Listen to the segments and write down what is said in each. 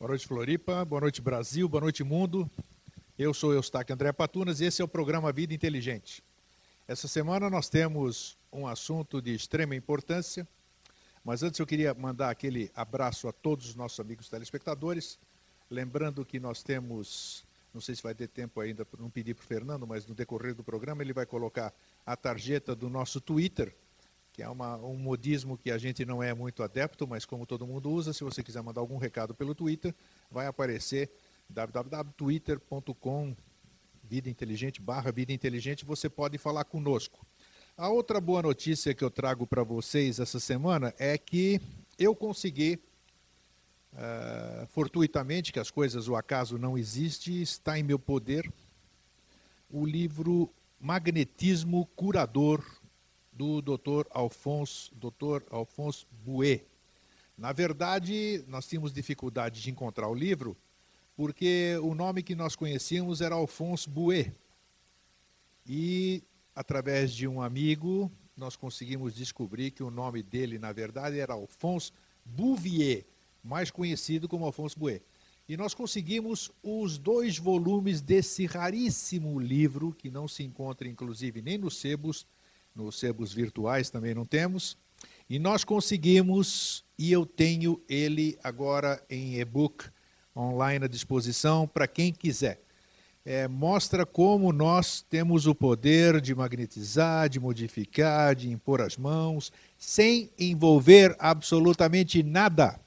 Boa noite, Floripa. Boa noite, Brasil. Boa noite, mundo. Eu sou Eustáquio André Patunas e esse é o programa Vida Inteligente. Essa semana nós temos um assunto de extrema importância, mas antes eu queria mandar aquele abraço a todos os nossos amigos telespectadores, lembrando que nós temos, não sei se vai ter tempo ainda, não pedir para o Fernando, mas no decorrer do programa ele vai colocar a tarjeta do nosso Twitter, que é uma, um modismo que a gente não é muito adepto, mas como todo mundo usa, se você quiser mandar algum recado pelo Twitter, vai aparecer www.twitter.com vida inteligente barra vida inteligente, você pode falar conosco. A outra boa notícia que eu trago para vocês essa semana é que eu consegui, uh, fortuitamente, que as coisas, o acaso não existe, está em meu poder, o livro Magnetismo Curador do Dr. Alfonso, Dr. Alfonso Bouet. Na verdade, nós tínhamos dificuldade de encontrar o livro, porque o nome que nós conhecíamos era Alfonso Bouet. E, através de um amigo, nós conseguimos descobrir que o nome dele, na verdade, era Alphonse Bouvier, mais conhecido como Alfonso Bouet. E nós conseguimos os dois volumes desse raríssimo livro, que não se encontra, inclusive, nem nos sebos, nos sebos virtuais também não temos. E nós conseguimos, e eu tenho ele agora em e-book online à disposição para quem quiser. É, mostra como nós temos o poder de magnetizar, de modificar, de impor as mãos, sem envolver absolutamente nada,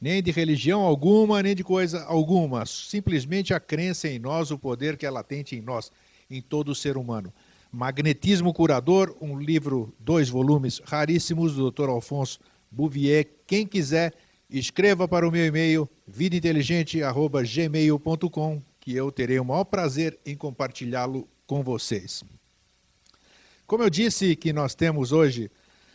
nem de religião alguma, nem de coisa alguma, simplesmente a crença em nós, o poder que é latente em nós, em todo ser humano. Magnetismo Curador, um livro, dois volumes raríssimos, do Dr. Alfonso Bouvier. Quem quiser, escreva para o meu e-mail vidainteligente.gmail.com que eu terei o maior prazer em compartilhá-lo com vocês. Como eu disse que nós temos hoje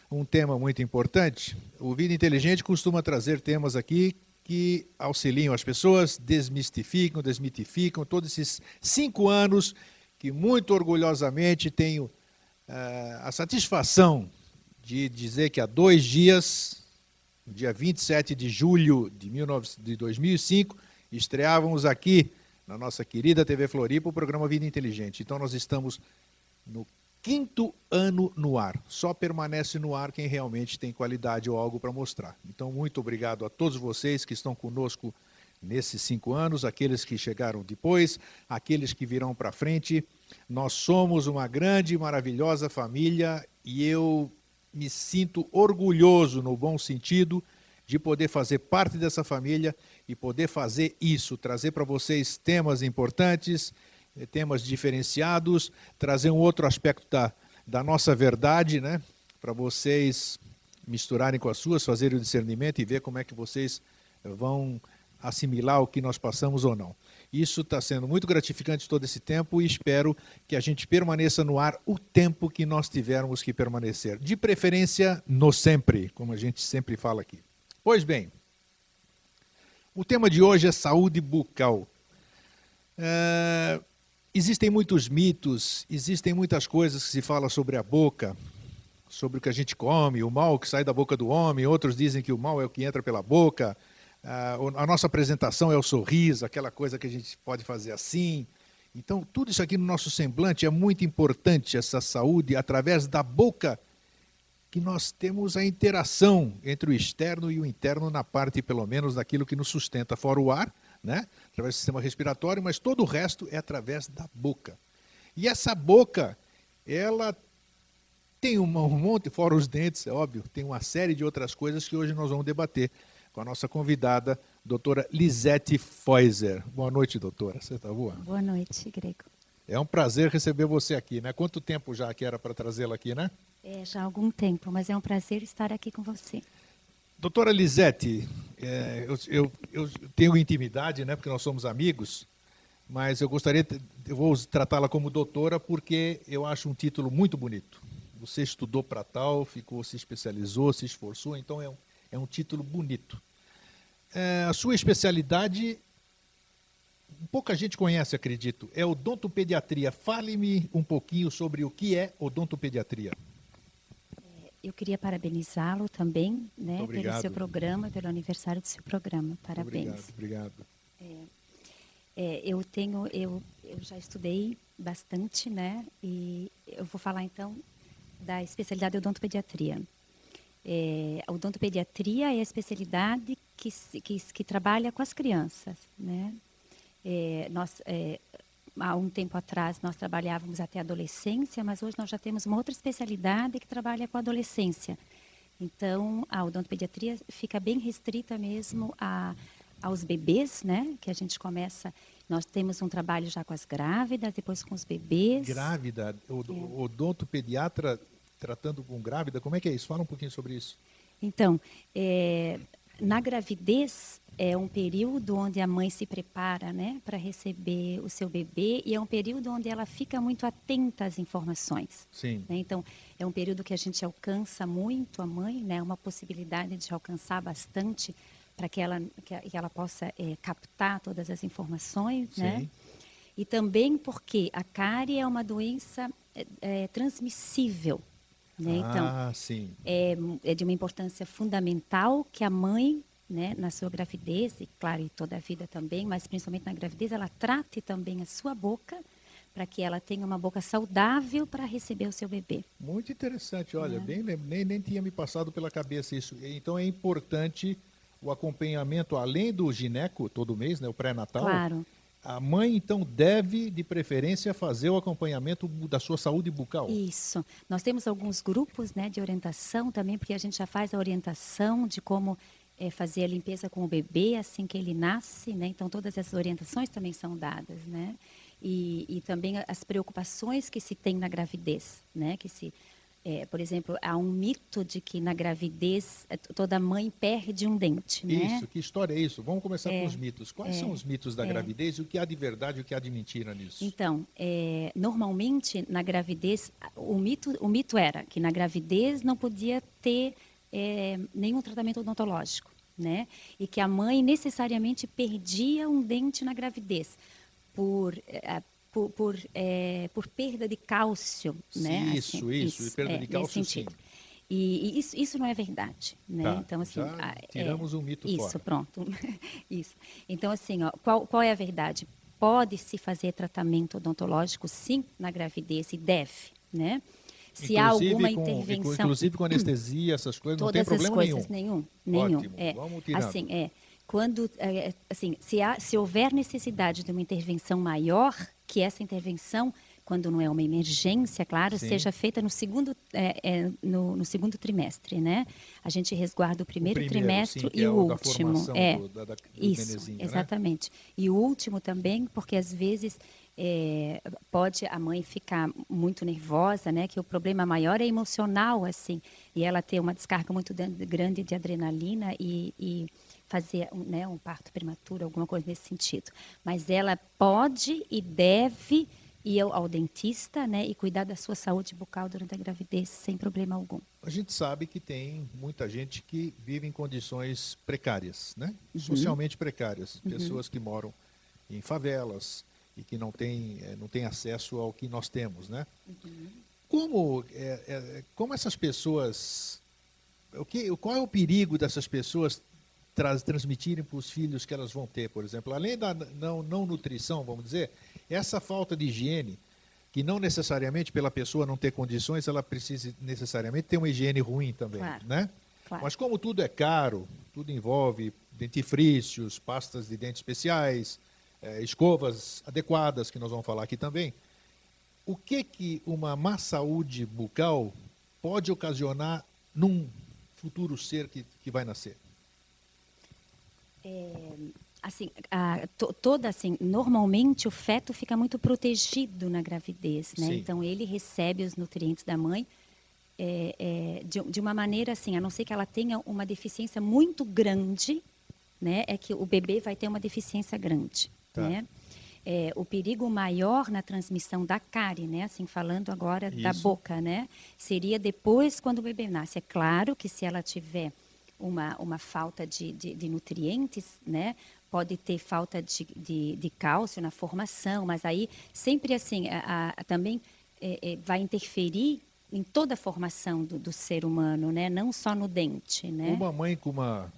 um tema muito importante, o Vida Inteligente costuma trazer temas aqui que auxiliam as pessoas, desmistificam, desmitificam todos esses cinco anos que muito orgulhosamente tenho uh, a satisfação de dizer que há dois dias, no dia 27 de julho de, 19, de 2005, estreávamos aqui na nossa querida TV Floripa o programa Vida Inteligente. Então nós estamos no quinto ano no ar. Só permanece no ar quem realmente tem qualidade ou algo para mostrar. Então muito obrigado a todos vocês que estão conosco nesses cinco anos, aqueles que chegaram depois, aqueles que virão para frente. Nós somos uma grande e maravilhosa família e eu me sinto orgulhoso, no bom sentido, de poder fazer parte dessa família e poder fazer isso, trazer para vocês temas importantes, eh, temas diferenciados, trazer um outro aspecto da, da nossa verdade, né? Para vocês misturarem com as suas, fazerem o discernimento e ver como é que vocês vão assimilar o que nós passamos ou não. Isso está sendo muito gratificante todo esse tempo e espero que a gente permaneça no ar o tempo que nós tivermos que permanecer. De preferência, no sempre, como a gente sempre fala aqui. Pois bem, o tema de hoje é saúde bucal. É, existem muitos mitos, existem muitas coisas que se fala sobre a boca, sobre o que a gente come, o mal que sai da boca do homem, outros dizem que o mal é o que entra pela boca, a nossa apresentação é o sorriso, aquela coisa que a gente pode fazer assim. Então, tudo isso aqui no nosso semblante é muito importante, essa saúde, através da boca, que nós temos a interação entre o externo e o interno, na parte, pelo menos, daquilo que nos sustenta, fora o ar, né? através do sistema respiratório, mas todo o resto é através da boca. E essa boca, ela tem um monte, fora os dentes, é óbvio, tem uma série de outras coisas que hoje nós vamos debater com a nossa convidada, doutora Lisete Feuser. Boa noite, doutora. Você está boa? Boa noite, Grego. É um prazer receber você aqui, né? Quanto tempo já que era para trazê-la aqui, né? É, já há algum tempo, mas é um prazer estar aqui com você. Doutora Lisete, é, eu, eu, eu, tenho intimidade, né? Porque nós somos amigos, mas eu gostaria, eu vou tratá-la como doutora porque eu acho um título muito bonito. Você estudou para tal, ficou, se especializou, se esforçou, então é um, é um título bonito. É, a sua especialidade, pouca gente conhece, acredito, é odontopediatria. Fale-me um pouquinho sobre o que é odontopediatria. eu queria parabenizá-lo também, né, pelo seu programa, pelo aniversário do seu programa. Parabéns. Obrigado, obrigado. É, eu tenho, eu, eu já estudei bastante, né? E eu vou falar então da especialidade odontopediatria. É, a odontopediatria é a especialidade que, que, que trabalha com as crianças, né? É, nós, é, há um tempo atrás nós trabalhávamos até a adolescência, mas hoje nós já temos uma outra especialidade que trabalha com a adolescência. Então, a odontopediatria fica bem restrita mesmo a, aos bebês, né? Que a gente começa, nós temos um trabalho já com as grávidas, depois com os bebês. Grávida, o É. odontopediatra tratando com grávida, como é que é isso? Fala um pouquinho sobre isso. Então, é, na gravidez é um período onde a mãe se prepara, né, para receber o seu bebê e é um período onde ela fica muito atenta às informações. Sim. né? Então, é um período que a gente alcança muito a mãe, né, uma possibilidade de alcançar bastante para que ela que, ela possa é, captar todas as informações, né? Sim. E também porque a cárie é uma doença é, é, transmissível, né? Então, ah, sim. é, é de uma importância fundamental que a mãe, né, na sua gravidez, e claro, e toda a vida também, mas principalmente na gravidez, ela trate também a sua boca para que ela tenha uma boca saudável para receber o seu bebê. Muito interessante, É. olha, bem, nem, nem tinha me passado pela cabeça isso. Então é importante o acompanhamento, além do gineco todo mês, né, o pré-natal. Claro. A mãe, então, deve, de preferência, fazer o acompanhamento da sua saúde bucal. Isso. Nós temos alguns grupos né, de orientação também, porque a gente já faz a orientação de como eh, fazer a limpeza com o bebê assim que ele nasce, né? Então todas essas orientações também são dadas, né? E, e também as preocupações que se tem na gravidez, né? Que se, eh, por exemplo, há um mito de que na gravidez eh, toda mãe perde um dente, né? Isso, que história é isso? Vamos começar É, com os mitos. Quais é, são os mitos da é. gravidez e o que há de verdade e o que há de mentira nisso? Então, é, normalmente na gravidez, o mito, o mito era que na gravidez não podia ter é, nenhum tratamento odontológico, né? E que a mãe necessariamente perdia um dente na gravidez por é, por, por, é, por perda de cálcio, né? Isso, isso, e perda é, de cálcio, sim. E, e isso, isso não é verdade, né? Tá, então assim, já ah, é, tiramos um mito isso, fora. pronto, isso. Então assim, ó, qual, qual é a verdade? Pode se fazer tratamento odontológico, sim, na gravidez e deve, né? Se há Inclusive alguma com- intervenção, Inclusive com anestesia, essas coisas, não tem problema coisas, nenhum. nenhum, nenhum. Ótimo, é. vamos tirando. Assim, é. Quando, é, assim, se, há, se houver necessidade de uma intervenção maior, que essa intervenção, quando não é uma emergência, claro, Sim. seja feita no segundo, é, é, no, no segundo trimestre, né? A gente resguarda o primeiro, primeiro, trimestre sim, e é o o último. é, do- da- da- do isso, né? exatamente. E o último também, porque às vezes é, pode a mãe ficar muito nervosa, né? Que o problema maior é emocional, assim, e ela ter uma descarga muito grande de adrenalina e, e fazer um, né, um parto prematuro, alguma coisa nesse sentido. Mas ela pode e deve ir ao, dentista, né? E cuidar da sua saúde bucal durante a gravidez sem problema algum. A gente sabe que tem muita gente que vive em condições precárias, né? Uhum. Socialmente precárias. Pessoas que moram em favelas e que não têm, eh, não têm acesso ao que nós temos, né? Uhum. Como, eh, eh, como essas pessoas... O que, qual é o perigo dessas pessoas traz, transmitirem para os filhos que elas vão ter, por exemplo? Além da não, não nutrição, vamos dizer, essa falta de higiene, que não necessariamente pela pessoa não ter condições, ela precisa necessariamente ter uma higiene ruim também, Claro. né? Claro. Mas como tudo é caro, tudo envolve dentifrícios, pastas de dente especiais, eh, escovas adequadas, que nós vamos falar aqui também, o que que uma má saúde bucal pode ocasionar num futuro ser que, que vai nascer? Assim, a, to- toda assim, normalmente o feto fica muito protegido na gravidez, né? Sim. Então ele recebe os nutrientes da mãe é, é, de, de uma maneira assim, a não ser que ela tenha uma deficiência muito grande, né? É que o bebê vai ter uma deficiência grande, Tá. né? É, o perigo maior na transmissão da cárie, né? Assim, falando agora da Isso. boca, né? Seria depois quando o bebê nasce. É claro que se ela tiver uma, uma falta de, de, de nutrientes, né? Pode ter falta de, de, de cálcio na formação, mas aí sempre assim, a, a- também é, é, vai interferir em toda a formação do, do, ser humano, né? Não só no dente, né? Uma mãe com uma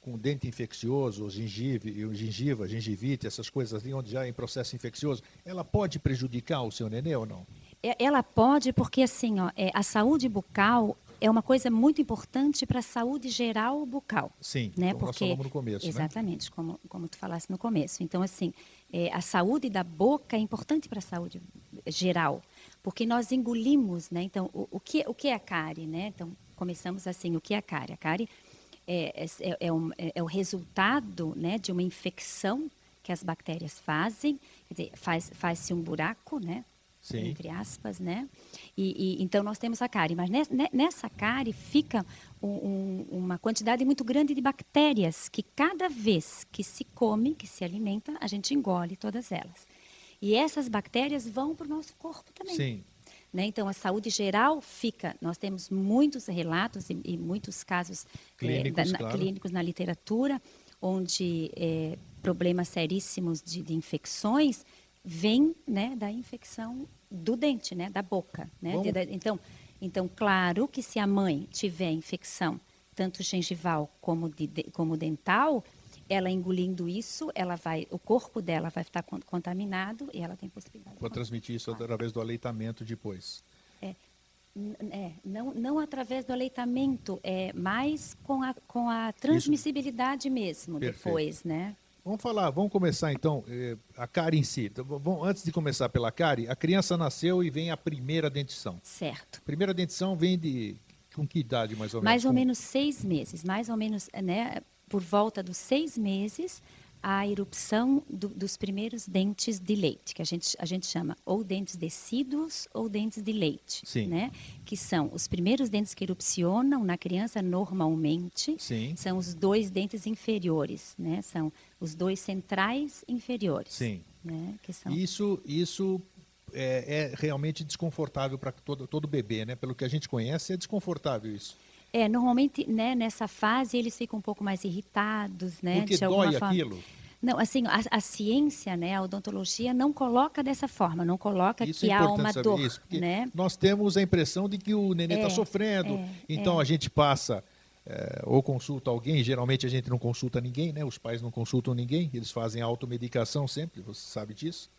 com dente infeccioso, gengive, gengiva, gengivite, essas coisas assim, onde já é em processo infeccioso, ela pode prejudicar o seu nenê ou não? É, ela pode, porque assim, ó, é, a saúde bucal é uma coisa muito importante para a saúde geral bucal. Sim, né? como porque, nós no começo. Né? Exatamente, né? como, como tu falaste no começo. Então, assim, é, a saúde da boca é importante para a saúde geral, porque nós engolimos, né? Então, o, o, que, o que é a cárie, né? Então, começamos assim, o que é a cárie? A cárie é, é, é, um, é, é o resultado né, de uma infecção que as bactérias fazem, quer dizer, faz, faz-se um buraco, né? Sim. entre aspas, né? E, e, então nós temos a cárie, mas nessa cárie fica um, um, uma quantidade muito grande de bactérias que cada vez que se come, que se alimenta, a gente engole todas elas. E essas bactérias vão para o nosso corpo também. Sim. Né? Então, a saúde geral fica. Nós temos muitos relatos e, e muitos casos clínicos, é, da, claro. clínicos na literatura, onde é, problemas seríssimos de, de infecções vêm né, da infecção do dente, né, da boca. Né? De, de, então, então, claro que se a mãe tiver infecção, tanto gengival como, de, como dental, ela engolindo isso, ela vai, o corpo dela vai estar contaminado e ela tem possibilidade. Vou transmitir isso através do aleitamento depois. É, é, não, não através do aleitamento, é mais com a, com a transmissibilidade isso. mesmo Perfeito. depois, né? Vamos falar, vamos começar então eh, a cárie em si. Então, antes de começar pela cárie, a criança nasceu e vem a primeira dentição. Certo. A primeira dentição vem de com que idade mais ou menos? Mais ou menos seis meses, mais ou menos, né? por volta dos seis meses, a erupção do, dos primeiros dentes de leite, que a gente, a gente chama ou dentes decíduos ou dentes de leite, Sim. né? Que são os primeiros dentes que erupcionam na criança normalmente, Sim. são os dois dentes inferiores, né? São os dois centrais inferiores. Sim. Né? Que são... Isso, isso é, é realmente desconfortável para todo, todo bebê, né? Pelo que a gente conhece, é desconfortável isso. É, normalmente, né, nessa fase eles ficam um pouco mais irritados, né? Porque de alguma dói forma. aquilo. Não, assim, a, a, ciência, né, a odontologia não coloca dessa forma, não coloca isso que é há uma dor, isso, né? Nós temos a impressão de que o neném está É, sofrendo, é, então é. a gente passa é, ou consulta alguém, geralmente a gente não consulta ninguém, né? Os pais não consultam ninguém, eles fazem automedicação sempre, você sabe disso.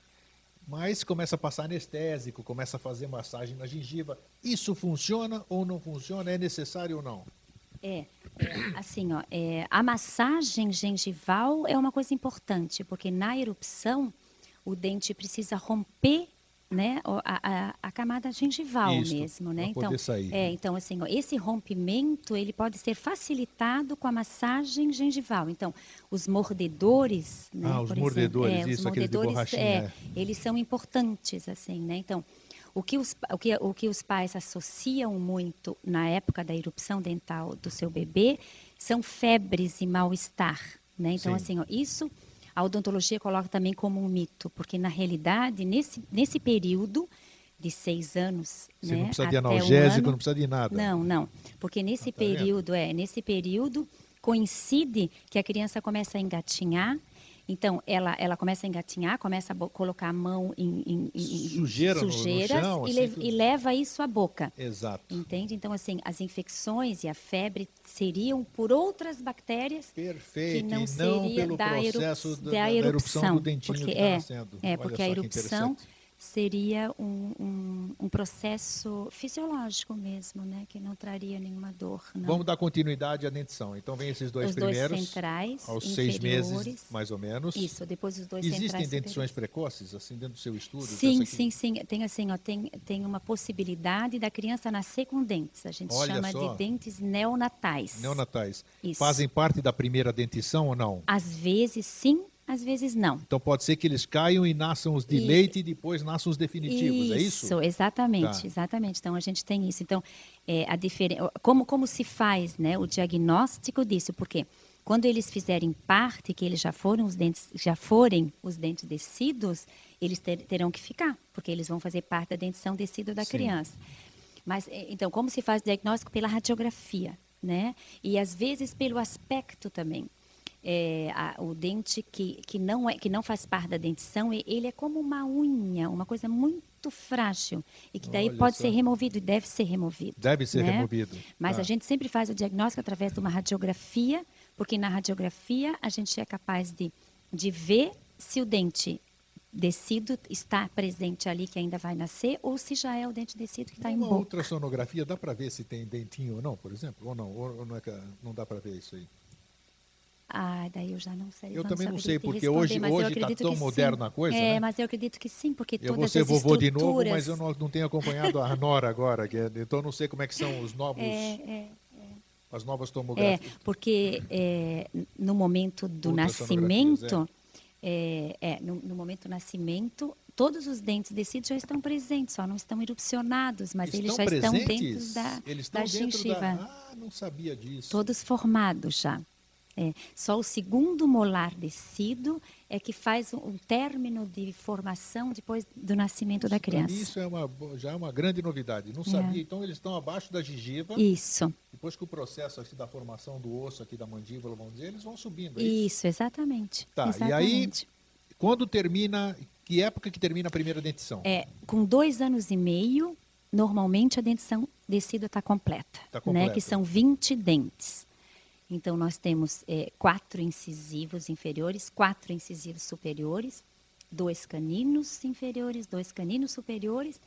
Mas começa a passar anestésico, começa a fazer massagem na gengiva. Isso funciona ou não funciona? É necessário ou não? É, é, assim, ó, é, a massagem gengival é uma coisa importante, porque na erupção o dente precisa romper né, a, a, a camada gengival Isso, mesmo, né? Então, sair. é, então assim, ó, esse rompimento ele pode ser facilitado com a massagem gengival. Então, os mordedores, né, Ah, os por mordedores, exemplo, é, os isso, de mordedores, é, é. eles são importantes, assim, né? Então, o que, os, o, que, o que os pais associam muito na época da erupção dental do seu bebê são febres e mal-estar, né? Então, Sim. assim, ó, isso a odontologia coloca também como um mito, porque na realidade, nesse, nesse período de seis anos, Você né, não precisa de até um analgésico, ano- não precisa de nada. não, não. Porque nesse Ah, tá vendo? período, é, nesse período coincide que a criança começa a engatinhar. Então, ela, ela começa a engatinhar, começa a colocar a mão em, em- em- Sujeira no- no sujeiras chão, e, assim, le- tudo. e leva isso à boca. Exato. Entende? Então, assim, as infecções e a febre seriam por outras bactérias Perfeito. que não e seria não pelo da, processo da, da da erupção erupção, do dentinho porque que está é, nascendo. é Olha porque a erupção. Seria um, um, um processo fisiológico mesmo, né, que não traria nenhuma dor. Não. Vamos dar continuidade à dentição. Então, vem esses dois os dois primeiros, centrais aos seis meses, mais ou menos. Isso, depois os dois Existem centrais dentições superiores. precoces, assim, dentro do seu estudo? Sim, sim, sim. Tem assim, ó, tem, tem uma possibilidade da criança nascer com dentes. A gente Olha chama só. de dentes neonatais. Neonatais. Isso. Fazem parte da primeira dentição ou não? Às vezes sim, às vezes não. Então pode ser que eles caiam e nasçam os de E- leite e depois nasçam os definitivos, é isso? exatamente, Tá. exatamente. Então a gente tem isso. Então, é, a diferen... como, como se faz né, o diagnóstico disso? Porque quando eles fizerem parte, que eles já foram os dentes, já forem os dentes descidos, eles ter- terão que ficar, porque eles vão fazer parte da dentição decida da Sim. criança. Mas é, então, como se faz o diagnóstico pela radiografia, né? E às vezes pelo aspecto também. É, a- o dente que, que, não é, que não faz parte da dentição, ele é como uma unha, uma coisa muito frágil e que daí Olha pode só. ser removido e deve ser removido. Deve ser né? removido. Mas Tá. a gente sempre faz o diagnóstico através de uma radiografia, porque na radiografia a gente é capaz de, de ver se o dente descido está presente ali que ainda vai nascer ou se já é o dente descido que está em Uma ultrassonografia dá para ver se tem dentinho ou não, por exemplo? Ou não? Ou não, é não dá para ver isso aí? Ah, daí eu já não sei. Eu também não sei, porque hoje- hoje tá acredito tão moderna a coisa, É, né? mas eu acredito que sim, porque Eu vou todas ser as vovô de novo, mas eu não, não tenho acompanhado a Nora agora, que é- então eu não sei como é que são os novos, É, é, as novas é, tomografias. porque é, no momento do nascimento, é, é, no, no momento do nascimento, todos os dentes descidos já estão presentes, só não estão erupcionados, mas eles já estão dentro da, Eles da estão dentro gengiva. da... Ah, não sabia disso. todos formados já. É, só o segundo molar descido é que faz um, término de formação depois do nascimento da Pra mim, criança. isso é uma, já é uma grande novidade. Não sabia. Então, eles estão abaixo da gengiva. Isso, Depois que o processo aqui da formação do osso aqui da mandíbula, vamos dizer, eles vão subindo. é isso? isso, exatamente. Tá, e aí- exatamente. Quando termina... Que época que termina a primeira dentição? É, com dois anos e meio, normalmente a dentição descida está completa, Tá né? completa. Que são 20 dentes. Então, nós temos é, quatro incisivos inferiores, quatro incisivos superiores, dois caninos inferiores, dois caninos superiores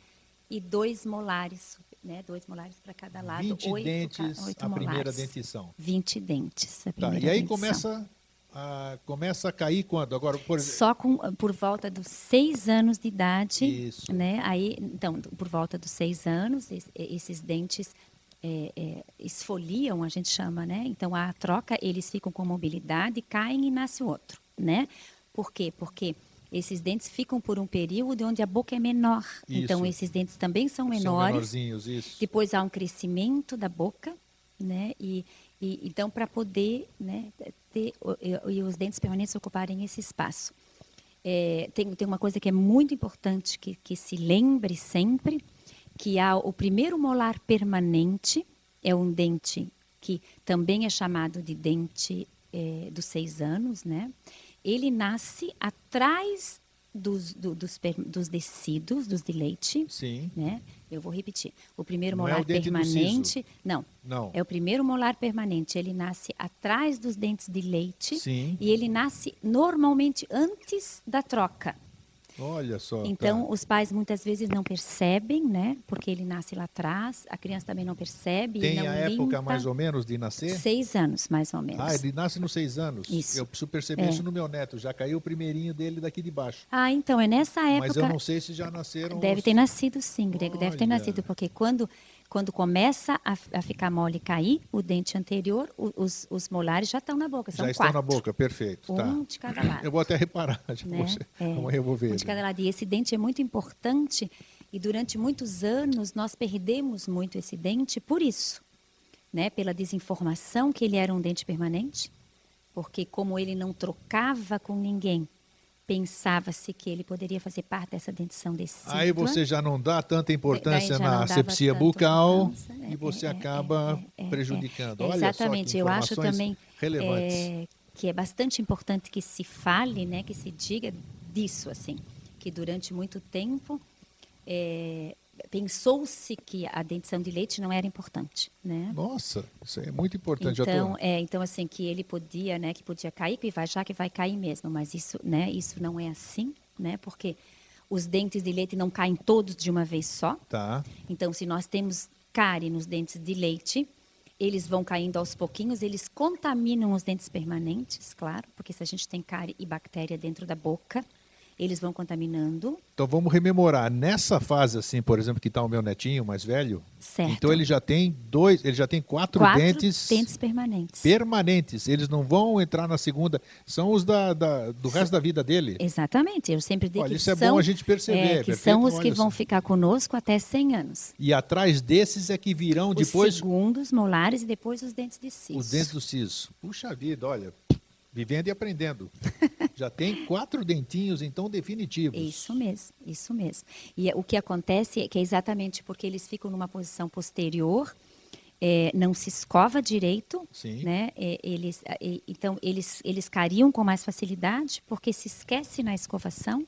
e dois molares, né? Dois molares para cada lado. 20 oito, dentes oito a primeira molares. dentição. 20 dentes. A Tá, primeira e aí dentição. começa a, começa a cair quando? Agora, por. Só com, por volta dos seis anos de idade, Isso. né? Aí, então, por volta dos seis anos, es- esses dentes é, é, esfoliam, a gente chama, né? Então, a troca, eles ficam com mobilidade, caem e nasce outro, né? Por quê? Porque esses dentes ficam por um período onde a boca é menor. Então, Isso. esses dentes também são São menores. isso. Depois há um crescimento da boca, né? E, e então para poder, né, ter e, e os dentes permanentes ocuparem esse espaço. É, tem, tem uma coisa que é muito importante que, que se lembre sempre, que há o primeiro molar permanente, é um dente que também é chamado de dente é, dos seis anos, né? Ele nasce atrás dos, do- dos, dos descidos, dos de leite, Sim. né? Eu vou repetir. O primeiro Não é molar o dente do permanente, não, Não. é o primeiro molar permanente. Ele nasce atrás dos dentes de leite Sim. e ele nasce normalmente antes da troca. Olha só. Então, tá. os pais muitas vezes não percebem, né? Porque ele nasce lá atrás, a criança também não percebe. tem não a época limpa. mais ou menos de nascer? Seis anos, mais ou menos. Ah, ele nasce nos seis anos. Isso. Eu preciso perceber É. isso no meu neto. Já caiu o primeirinho dele daqui de baixo. Ah, então, é nessa época. Mas eu não sei se já nasceram. Deve os- ter nascido sim, Grego, deve ter Olha. nascido, porque quando, quando começa a, a ficar mole e cair, o dente anterior, o- os, os molares já estão na boca, são Já estão quatro. na boca, perfeito. Um tá. de cada lado. Eu vou até reparar. já né? ser- É, vou ver. Um de ele. cada lado. E esse dente é muito importante e durante muitos anos nós perdemos muito esse dente por isso, né? Pela desinformação que ele era um dente permanente, porque como ele não trocava com ninguém, pensava-se que ele poderia fazer parte dessa dentição decídua. Aí você já não dá tanta importância na asepsia bucal e é, você é, acaba é, é, é, prejudicando. é, Olha exatamente, eu acho também é, que é bastante importante que se fale, né, que se diga disso, assim, que durante muito tempo é, pensou-se que a dentição de leite não era importante, né? Nossa, isso é muito importante. Então, é, então assim que ele podia, né, que podia cair, que vai já que vai cair mesmo, mas isso, né, isso não é assim, né? Porque os dentes de leite não caem todos de uma vez só. Tá. Então, se nós temos cárie nos dentes de leite, eles vão caindo aos pouquinhos, eles contaminam os dentes permanentes, claro, porque se a gente tem cárie e bactéria dentro da boca, eles vão contaminando, Então vamos rememorar. Nessa fase, assim, por exemplo, que está o meu netinho mais velho. certo? Então ele já tem dois, ele já tem quatro, Quatro dentes, dentes permanentes. permanentes. Eles não vão entrar na segunda. São os da, da- do resto da vida dele. Exatamente, eu sempre digo Olha, que isso é são, bom a gente perceber, é, que perfeito? são os que Olha vão só. ficar conosco até 100 anos. E atrás desses é que virão Os depois segundos molares e depois os dentes de siso. os dentes do siso. Puxa vida, olha, vivendo e aprendendo. Já tem quatro dentinhos, então, definitivos. Isso mesmo, isso mesmo. E o que acontece é que é exatamente porque eles ficam numa posição posterior, é, não se escova direito, Sim. né? É, eles, é, então eles eles cariam com mais facilidade porque se esquece na escovação.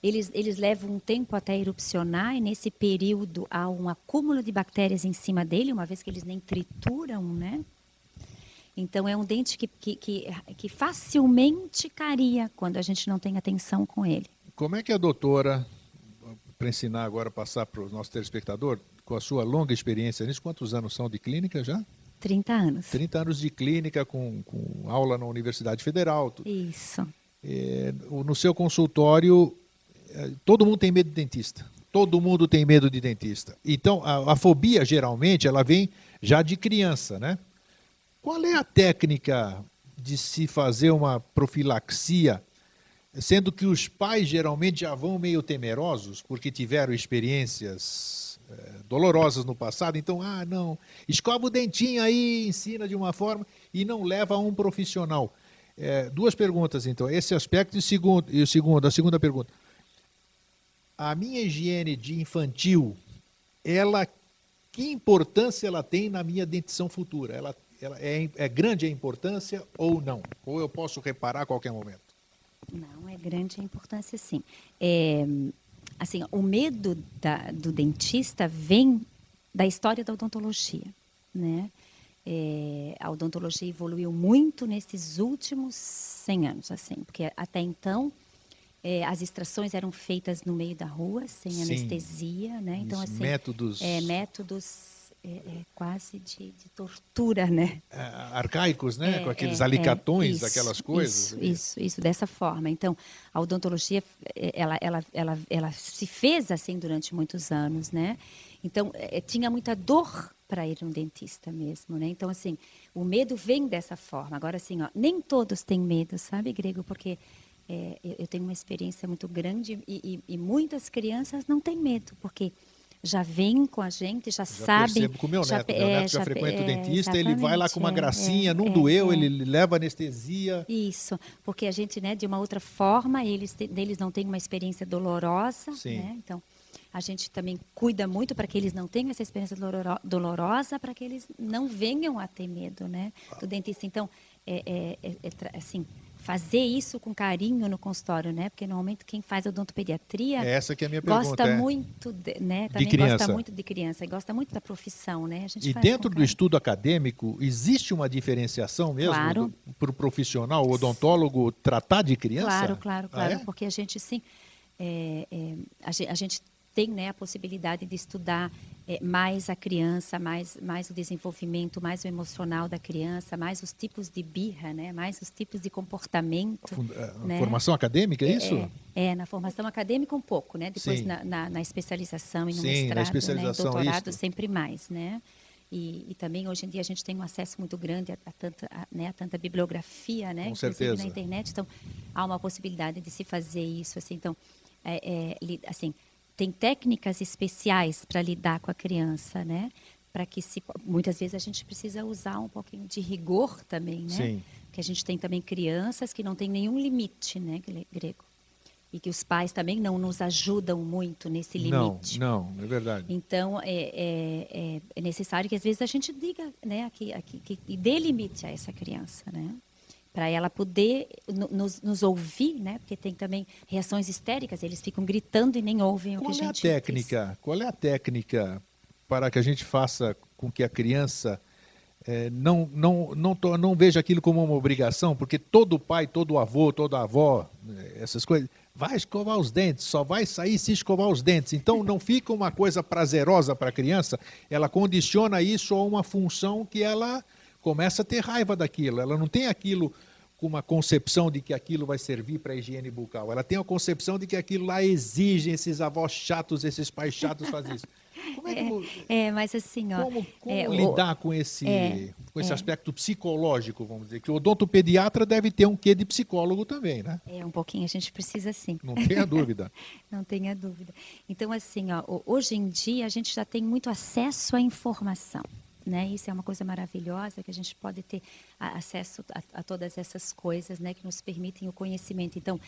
eles, eles levam um tempo até erupcionar e nesse período há um acúmulo de bactérias em cima dele, uma vez que eles nem trituram, né? Então é um dente que, que, que, que facilmente caria quando a gente não tem atenção com ele. Como é que a doutora, para ensinar agora, passar para o nosso telespectador, com a sua longa experiência nisso, quantos anos são de clínica já? 30 anos. 30 anos de clínica com, com aula na Universidade Federal. Isso. É, no seu consultório, é, todo mundo tem medo de dentista. Todo mundo tem medo de dentista. Então, a, a fobia, geralmente, ela vem já de criança, né? Qual é a técnica de se fazer uma profilaxia, sendo que os pais geralmente já vão meio temerosos, porque tiveram experiências é, dolorosas no passado, então, ah, não, escova o dentinho aí, ensina de uma forma e não leva a um profissional. É, duas perguntas, então, esse aspecto e, segundo, e o segundo, a segunda pergunta. A minha higiene de infantil, ela, que importância ela tem na minha dentição futura? Ela ela é, é grande a importância ou não? Ou eu posso reparar a qualquer momento? Não, é grande a importância sim. É, assim, o medo da, do dentista vem da história da odontologia, né? É, a odontologia evoluiu muito nesses últimos 100 anos, assim, porque até então é, as extrações eram feitas no meio da rua, sem Sim. anestesia, né? Então, assim, métodos... É, métodos é, é quase de, de, tortura, né? É, arcaicos, né? É, Com aqueles é, alicatões, isso, aquelas coisas. Isso, isso, isso, dessa forma. Então, a odontologia, ela, ela, ela, ela se fez assim durante muitos anos, né? Então, tinha muita dor para ir um dentista mesmo, né? Então, assim, o medo vem dessa forma. Agora, assim, ó, nem todos têm medo, sabe, Grego? Porque é, eu tenho uma experiência muito grande e, e, e, muitas crianças não têm medo, porque já vem com a gente, já, já sabem. com o meu neto. Já, meu neto é, já, já frequenta é, o dentista, ele vai lá com uma é, gracinha, é, não doeu, é. ele leva anestesia. Isso, porque a gente, né, de uma outra forma, eles, eles não têm uma experiência dolorosa, Sim. né? Então, a gente também cuida muito para que eles não tenham essa experiência dolorosa, para que eles não venham a ter medo, né, do dentista. Então, é, é, é assim, fazer isso com carinho no consultório, né? Porque normalmente quem faz odontopediatria é essa que é a minha pergunta, gosta é. muito, de, né? Também de criança. gosta muito de criança e gosta muito da profissão, né? e dentro do estudo acadêmico existe uma diferenciação mesmo claro. para o profissional, o odontólogo tratar de criança? Claro, claro, claro, ah, é? porque a gente sim, é, é, a, gente, tem né, a possibilidade de estudar é, mais a criança, mais, mais o desenvolvimento, mais o emocional da criança, mais os tipos de birra, né, mais os tipos de comportamento. A, né? formação acadêmica, é, é isso? É, é, na formação acadêmica um pouco, né? Depois na, na, na, especialização e no Sim, mestrado, na especialização, né? doutorado isso. sempre mais, né? E, e, também hoje em dia a gente tem um acesso muito grande a, a tanta, a, né, a tanta bibliografia, né? Com certeza. na internet, então há uma possibilidade de se fazer isso, assim, então, é, é, assim, tem técnicas especiais para lidar com a criança, né? Para que se muitas vezes a gente precisa usar um pouquinho de rigor também, né? Sim. Que a gente tem também crianças que não têm nenhum limite, né, grego? E que os pais também não nos ajudam muito nesse limite. Não, não, é verdade. Então, é, é, é, é necessário que às vezes a gente diga, né, aqui, aqui, que, que dê limite a essa criança, né? Para ela poder nos, nos, ouvir, né? Porque tem também reações histéricas, eles ficam gritando e nem ouvem Qual o que é a gente a técnica? diz. Qual é a técnica para que a gente faça com que a criança é, não, não, não, não veja aquilo como uma obrigação? Porque todo pai, todo avô, toda avó, né, essas coisas, vai escovar os dentes, só vai sair se escovar os dentes. Então não fica uma coisa prazerosa para a criança, ela condiciona isso a uma função que ela começa a ter raiva daquilo. Ela não tem aquilo com uma concepção de que aquilo vai servir para a higiene bucal. Ela tem a concepção de que aquilo lá exige esses avós chatos, esses pais chatos fazem isso. Como é, que, é, é mas assim, ó, como, como é, lidar o, com esse, é, com esse é. aspecto psicológico, vamos dizer, que o odontopediatra deve ter um quê de psicólogo também, né? É, um pouquinho, a gente precisa sim. Não tenha dúvida. Não tenha dúvida. Então, assim, ó, hoje em dia a gente já tem muito acesso à informação. Né? Isso é uma coisa maravilhosa que a gente pode ter acesso a, a, todas essas coisas, né, que nos permitem o conhecimento. Então,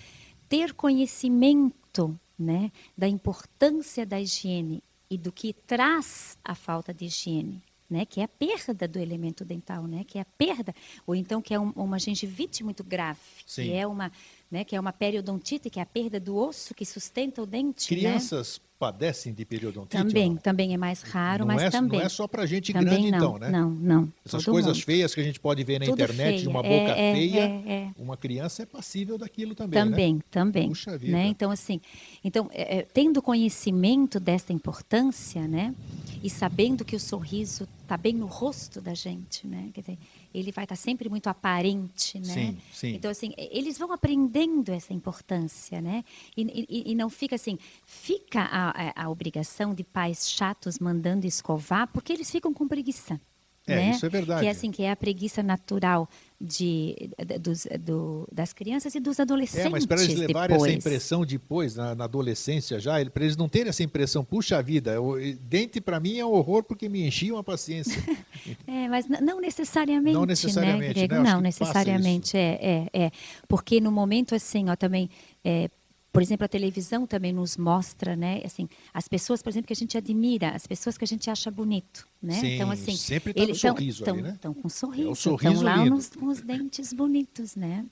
ter conhecimento, né, da importância da higiene e do que traz a falta de higiene, né, que é a perda do elemento dental, né, que é a perda, ou então que é um, uma gengivite muito grave, Sim. que é uma né, que é uma periodontite, que é a perda do osso que sustenta o dente. Né? Crianças né? padecem de periodontite? Também, também é mais raro, não mas é, também. Não é só para gente grande, não, então, né? Não, não. Essas coisas mundo. feias que a gente pode ver na Tudo internet, feia. uma É, boca é, feia, é, é. uma criança é passível daquilo também, Também, né? também. Puxa vida. Né? Então, assim, então, é, tendo conhecimento desta importância, né? E sabendo que o sorriso está bem no rosto da gente, né? Quer dizer, ele vai estar sempre muito aparente, né? Sim, sim. Então, assim, eles vão aprendendo essa importância, né? E, e, e não fica assim, fica a, a, a, obrigação de pais chatos mandando escovar, porque eles ficam com preguiça. É, né? isso é verdade. Que é assim, que é a preguiça natural de, dos, do, das crianças e dos adolescentes. É, mas para eles levarem depois. essa impressão depois, na, na adolescência já, para eles não terem essa impressão, puxa vida, eu, dente para mim é um horror porque me enchiam a paciência. é, mas não necessariamente, não necessariamente, né, Grego? Né? Não necessariamente, é, é, é. Porque no momento assim, ó, também é, por exemplo, a televisão também nos mostra, né, assim, as pessoas, por exemplo, que a gente admira, as pessoas que a gente acha bonito, né? Sim, então assim, sempre tá eles estão sorriso tão, né? Estão com sorriso, é sorriso estão lá nos, com os dentes bonitos, né?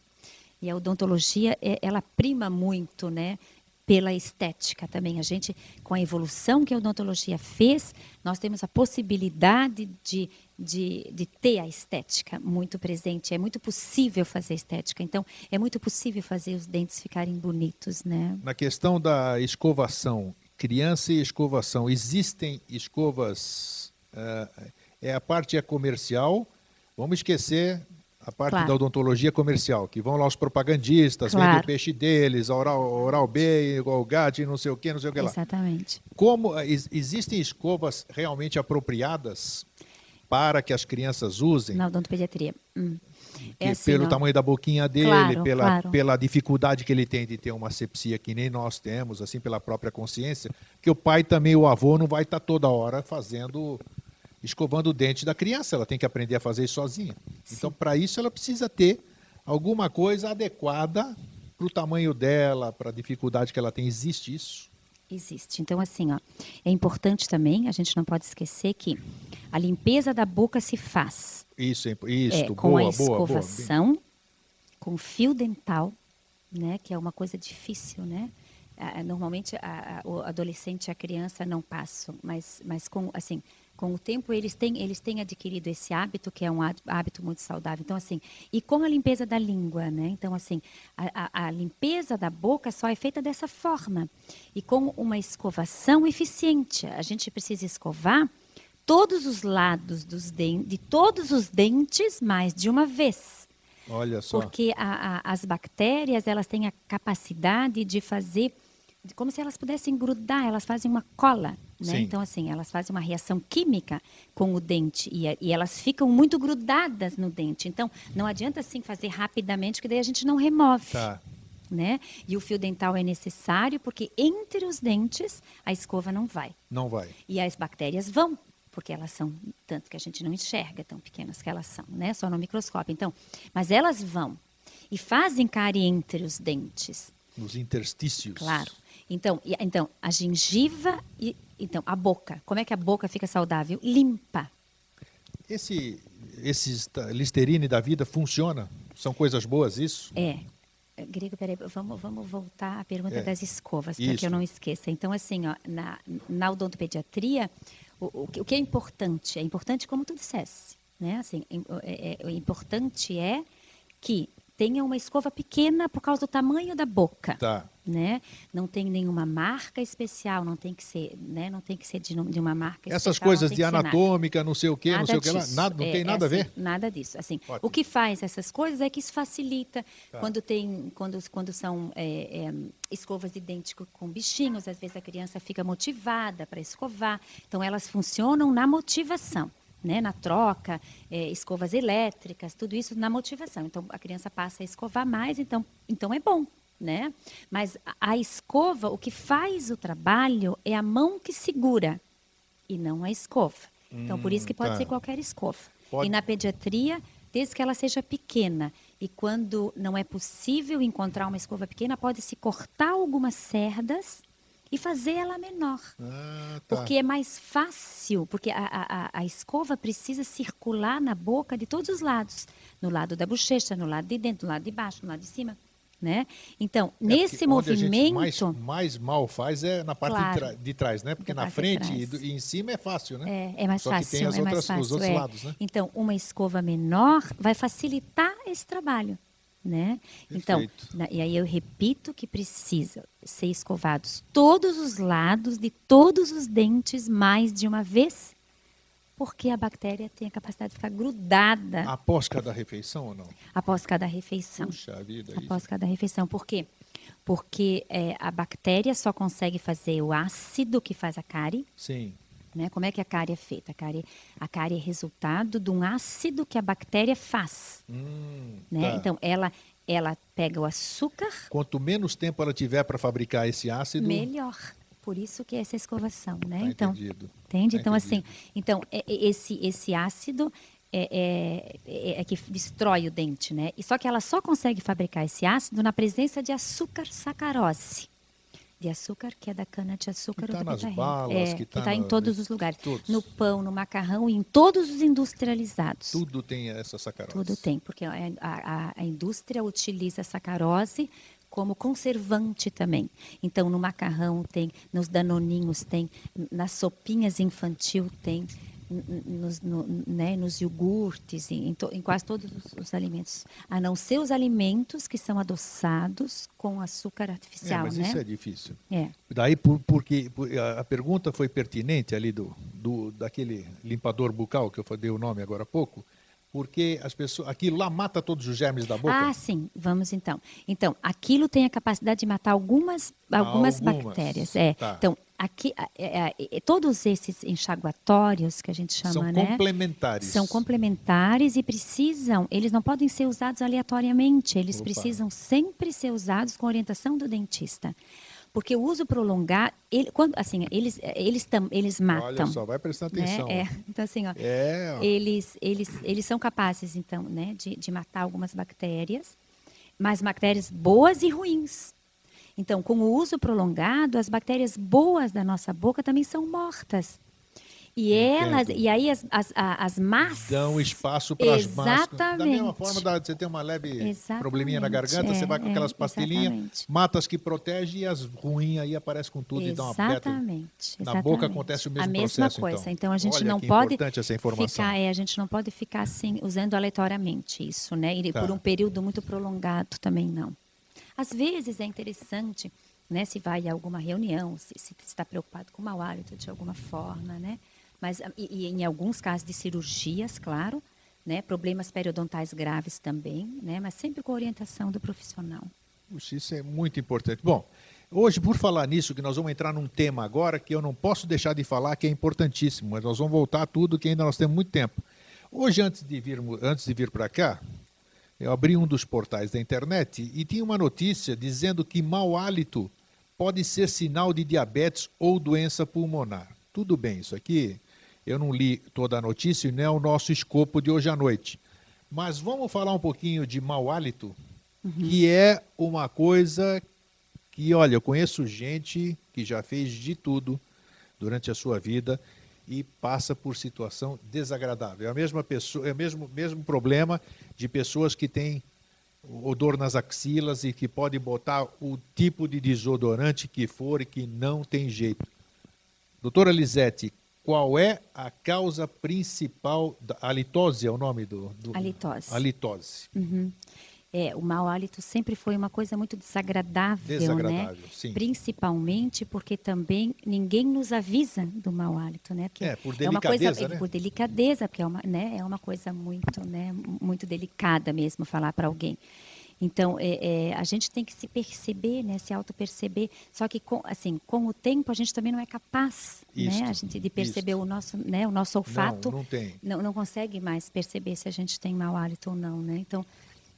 E a odontologia, é, ela prima muito, né? Pela estética também. A gente, com a evolução que a odontologia fez, nós temos a possibilidade de, de, de ter a estética muito presente. É muito possível fazer estética. Então, é muito possível fazer os dentes ficarem bonitos, né? Na questão da escovação, criança e escovação, existem escovas... Uh, é a parte é comercial, vamos esquecer a parte claro. da odontologia comercial, que vão lá os propagandistas, claro. vendem o peixe deles, oral, oral B, igual GAT, não sei o que, não sei o que lá. Exatamente. Como ex, existem escovas realmente apropriadas para que as crianças usem? Na odontopediatria. Hum. É assim, pelo tamanho da boquinha dele, claro, pela, claro. pela dificuldade que ele tem de ter uma sepsia que nem nós temos, assim, pela própria consciência, que o pai também, o avô, não vai estar toda hora fazendo escovando o dente da criança, ela tem que aprender a fazer isso sozinha. Sim. Então, para isso, ela precisa ter alguma coisa adequada para o tamanho dela, para a dificuldade que ela tem. Existe isso? Existe. Então, assim, ó, é importante também, a gente não pode esquecer que a limpeza da boca se faz. Isso, isso, é, boa, com a escovação, boa, boa. com fio dental, né, que é uma coisa difícil, né? Normalmente a, a, o adolescente e a criança não passam, mas, mas com assim com o tempo eles têm eles têm adquirido esse hábito que é um hábito muito saudável. Então assim e com a limpeza da língua né? Então assim a, a, a limpeza da boca só é feita dessa forma. E com uma escovação eficiente. A gente precisa escovar todos os lados dos dentes de todos os dentes mais de uma vez. Olha só. Porque a, a, as bactérias, elas têm a capacidade de fazer como se elas pudessem grudar, elas fazem uma cola, né? Então, assim, elas fazem uma reação química com o dente e, e, elas ficam muito grudadas no dente. Então, não adianta, assim, fazer rapidamente, que daí a gente não remove. Tá. Né? E o fio dental é necessário porque entre os dentes a escova não vai. Não vai. E as bactérias vão, porque elas são tanto que a gente não enxerga, tão pequenas que elas são, né? Só no microscópio. Então, mas elas vão e fazem cárie entre os dentes. Nos interstícios. Claro. Então, então a gengiva e então a boca. Como é que a boca fica saudável? Limpa. Esse esses Listerine da vida funciona? São coisas boas isso? É. Grego, peraí, vamos, vamos voltar à pergunta é. das escovas, para que eu não esqueça. Então, assim, ó, na, na odontopediatria, o, o, o, que é importante? É importante, como tu dissesse, né? Assim, é, é, o importante é que tenha uma escova pequena por causa do tamanho da boca. Tá. Né? Não tem nenhuma marca especial, não tem que ser, né? Não tem que ser de, de uma marca Essas especial. coisas de anatômica, nada. não sei o quê, não sei o que lá, nada, não é, tem nada é assim, a ver. Nada disso. Assim, Ótimo. o que faz essas coisas é que isso facilita Tá. quando tem, quando, quando são é, é, escovas com- com bichinhos, às vezes a criança fica motivada para escovar. Então elas funcionam na motivação. Né, na troca, é, escovas elétricas, tudo isso na motivação. Então a criança passa a escovar mais, então, então é bom, né? Mas a, escova, o que faz o trabalho é a mão que segura e não a escova. Então por isso que pode tá. ser qualquer escova. Pode- E na pediatria, desde que ela seja pequena. E quando não é possível encontrar uma escova pequena, pode-se cortar algumas cerdas e fazer ela menor. Ah, tá. Porque é mais fácil, porque a, a, a- escova precisa circular na boca de todos os lados. No lado da bochecha, no lado de dentro, no lado de baixo, no lado de cima. né? Então, É, nesse movimento, mais, mais mal faz é na parte Claro. de, tra- de trás, né? Porque na frente e, do- e em cima é fácil, né? é, é mais Só que fácil, tem as é outras- mais os fácil. outros é. lados, né? Então, uma escova menor vai facilitar esse trabalho, né? Então, Perfeito. na- e aí eu repito que precisa ser escovados todos os lados de todos os dentes mais de uma vez, porque a bactéria tem a capacidade de ficar grudada Após cada refeição ou não? após cada refeição. Puxa vida. isso. Após cada refeição. Por quê? Porque é, a bactéria só consegue fazer o ácido que faz a cárie. Sim. Né? Como é que a cárie é feita? A cárie, a cárie é resultado de um ácido que a bactéria faz. Hum, Né? tá. Então, ela, ela pega o açúcar, Quanto menos tempo ela tiver para fabricar esse ácido, melhor. Por isso que é essa escovação, né? tá então, entendido. entende? Tá então, assim, entendido. então é- é- esse, esse ácido é, é- é- é que destrói o dente, né? E só que ela só consegue fabricar esse ácido na presença de açúcar sacarose. De açúcar que é da cana de açúcar Que tá ou do nas betarré. balas, é, que que tá está em todos os lugares. todos. No pão, no macarrão e em todos os industrializados. Tudo tem essa sacarose. Tudo tem, porque a, a- a indústria utiliza a sacarose como conservante também. Então, no macarrão tem, nos danoninhos tem, nas sopinhas infantil tem, nos, no- né, nos iogurtes, em, em to- em quase todos os, os alimentos. A não ser os alimentos que são adoçados com açúcar É, artificial, mas né? isso é difícil. É. Daí, por, porque por- a pergunta foi pertinente ali do, do daquele limpador bucal que eu dei o nome agora há pouco, porque as pessoas, aquilo lá mata todos os germes da boca. Ah, sim. Vamos então. Então, aquilo tem a capacidade de matar algumas, algumas, Algumas. bactérias. É. Tá. Então, aqui, é, é, é, todos esses enxaguatórios que a gente chama, São né? complementares. São complementares e precisam, eles não podem ser usados aleatoriamente, eles Opa. precisam sempre ser usados com orientação do dentista. Porque o uso prolongado, ele, quando, assim, eles, eles, tam, eles matam. Olha só, vai prestando né? atenção. É, então, assim, ó, É, eles, eles, eles são capazes, então, né, de, de matar algumas bactérias, mas bactérias boas e ruins. Então, com o uso prolongado, as bactérias boas da nossa boca também são mortas. E elas, Entendo. e aí as, as, as más. dão espaço para as máscaras. Da mesma Exatamente. forma, da- você tem uma leve Exatamente, probleminha na garganta, você é, vai com é, aquelas pastilhinhas, exatamente. mata as que protegem e as ruins aí aparecem com tudo e dá uma beta. Exatamente. Na boca exatamente. acontece o mesmo A mesma processo, coisa. então. Então, a gente Olha não pode importante essa informação. ficar, é, a gente não pode ficar assim usando aleatoriamente isso, né? E Tá. por um período muito prolongado também não. Às vezes é interessante, né? Se vai a alguma reunião, se, se está preocupado com o mau hálito de alguma forma, né? Mas ah, e, e em alguns casos de cirurgias, claro, né? Problemas periodontais graves também, né? Mas sempre com orientação do profissional. Isso é muito importante. Bom, hoje, por falar nisso, que nós vamos entrar num tema agora que eu não posso deixar de falar, que é importantíssimo, mas nós vamos voltar a tudo, que ainda nós temos muito tempo. Hoje, antes de vir, antes de vir para cá, eu abri um dos portais da internet e tinha uma notícia dizendo que mau hálito pode ser sinal de diabetes ou doença pulmonar. Tudo bem, isso aqui eu não li toda a notícia e não é o nosso escopo de hoje à noite. Mas vamos falar um pouquinho de mau hálito, que é uma coisa que, olha, eu conheço gente que já fez de tudo durante a sua vida e passa por situação desagradável. É a mesma pessoa, é o mesmo, mesmo problema de pessoas que têm odor nas axilas e que podem botar o tipo de desodorante que for e que não tem jeito. Doutora Lisete, qual é a causa principal da a litose é o nome do, do A litose. A litose. Uhum. É, o mau hálito sempre foi uma coisa muito desagradável, Desagradável, né? sim. Principalmente porque também ninguém nos avisa do mau hálito, né? Porque É, por uma coisa delicadeza, é, né? por delicadeza, porque é uma, né, é uma coisa muito, né, muito delicada mesmo falar para alguém. Então, é, é, a gente tem que se perceber, né, se auto-perceber. Só que, com, assim, com o tempo, a gente também não é capaz, Isto, né, a gente de perceber o nosso, né, o nosso olfato Não, não tem. não, não consegue mais perceber se a gente tem mau hálito ou não, né? Então,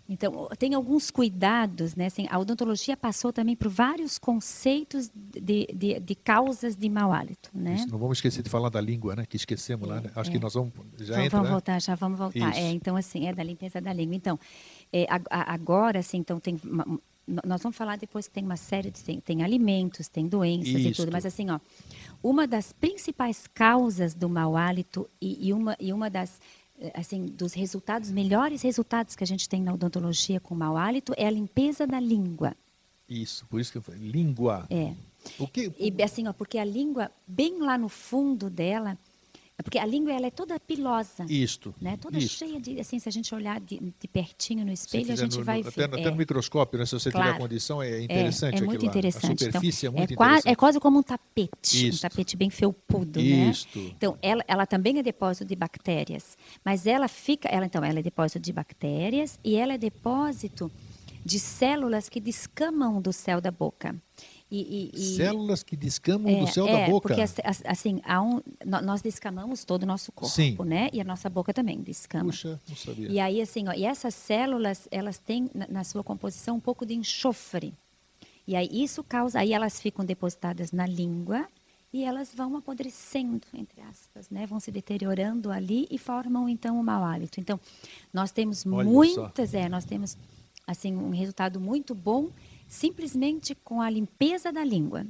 então tem alguns cuidados, né? Assim, a odontologia passou também por vários conceitos de, de, de causas de mau hálito, né? Isso, não vamos esquecer de falar da língua, né? Que esquecemos lá, né? Acho que nós vamos. Já então, entra, vamos né? voltar, já vamos voltar. Isso. É, então, assim, é da limpeza da língua. Então, é, agora, assim, então tem. uma- um- nós vamos falar depois que tem uma série de. Tem, tem alimentos, tem doenças e tudo, mas assim, ó. Uma das principais causas do mau hálito e, e uma, e uma das eh, assim, dos resultados, melhores resultados que a gente tem na odontologia com mau hálito é a limpeza da língua. Isso, por isso que eu falei, língua. É. O que, E assim, ó, porque a língua, bem lá no fundo dela, porque a língua ela é toda pilosa, isto, né? Toda isto. cheia de, assim, se a gente olhar de, de pertinho no espelho, a gente no- vai ver. até, no- é. no microscópio, né, se você tiver Claro. condição, é É, interessante é, muito aquilo lá. interessante. A superfície então, é muito quase, interessante. é quase como um tapete, Isto. um tapete bem felpudo, né? Isto. Então, ela, ela também é depósito de bactérias, mas ela fica, ela então, ela é depósito de bactérias e ela é depósito de células que descamam do céu da boca. E, e- e- Células que descamam do céu é, da boca. Porque as- as- assim, um, nó- nós descamamos todo o nosso corpo, Sim. né? E a nossa boca também descama. Puxa, não sabia. E aí, assim, ó, e essas células, elas têm na, na sua composição um pouco de enxofre. E aí isso causa, aí elas ficam depositadas na língua e elas vão apodrecendo, entre aspas, né? Vão se deteriorando ali e formam então o mau hálito. Então, nós temos Olha muitas, é, nós temos assim um resultado muito bom simplesmente com a limpeza da língua.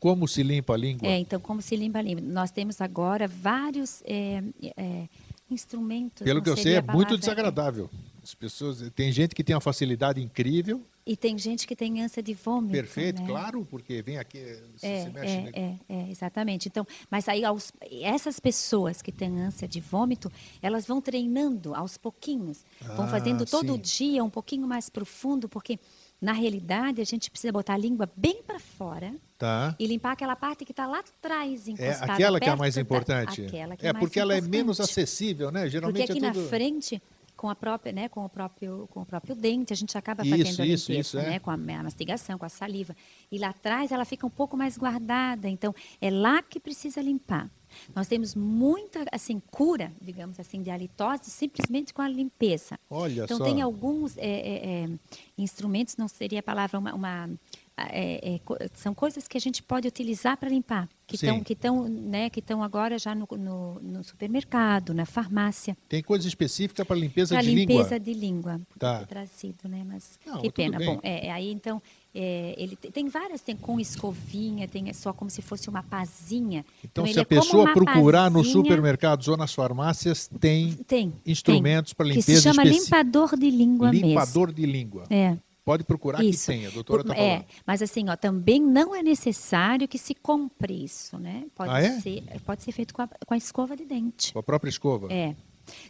Como se limpa a língua? É, então, como se limpa a língua? Nós temos agora vários é, é, instrumentos. Pelo que eu sei, é muito desagradável. As pessoas, tem gente que tem uma facilidade incrível, E tem gente que tem ânsia de vômito. perfeito, né? claro, porque vem aqui, se, É, se mexe. é, né? é, é, exatamente. Então, mas aí aos- essas pessoas que têm ânsia de vômito, elas vão treinando aos pouquinhos, vão Ah, fazendo todo sim. dia um pouquinho mais profundo, porque na realidade a gente precisa botar a língua bem para fora Tá. e limpar aquela parte que está lá atrás É encostada. aquela que é a mais da- importante. aquela que é é mais porque ela é menos importante. acessível, né? Geralmente Porque aqui é na tudo... frente, com a própria, né, com o próprio, com o próprio dente, a gente acaba Isso, fazendo a isso, limpeza, isso, é. né, com a, a mastigação, com a saliva. E lá atrás ela fica um pouco mais guardada, então é lá que precisa limpar. Nós temos muita, assim, cura, digamos assim, de halitose simplesmente com a limpeza. Olha então só. tem alguns é, é, é, instrumentos, não seria a palavra uma, uma é, é, co- são coisas que a gente pode utilizar para limpar, que estão que estão né, que estão agora já no, no, no supermercado, na farmácia. Tem coisa específica para limpeza Para de limpeza língua. de língua. Tá. trazido, né? Mas Não, que pena. bem. Bom, é, é, aí então, é, ele te- tem várias, tem com escovinha, tem só como se fosse uma pazinha. Então, ele se a é pessoa procurar no pazinha- supermercados ou nas farmácias, tem tem, instrumentos para limpeza Que se chama limpador de língua limpador de língua. mesmo. É. Pode procurar Isso. que tem, a doutora está é, falando. mas assim, ó, também não é necessário que se compre isso, né? Pode, Ah, é? ser, pode ser feito com a, com a escova de dente. Com a própria escova. É.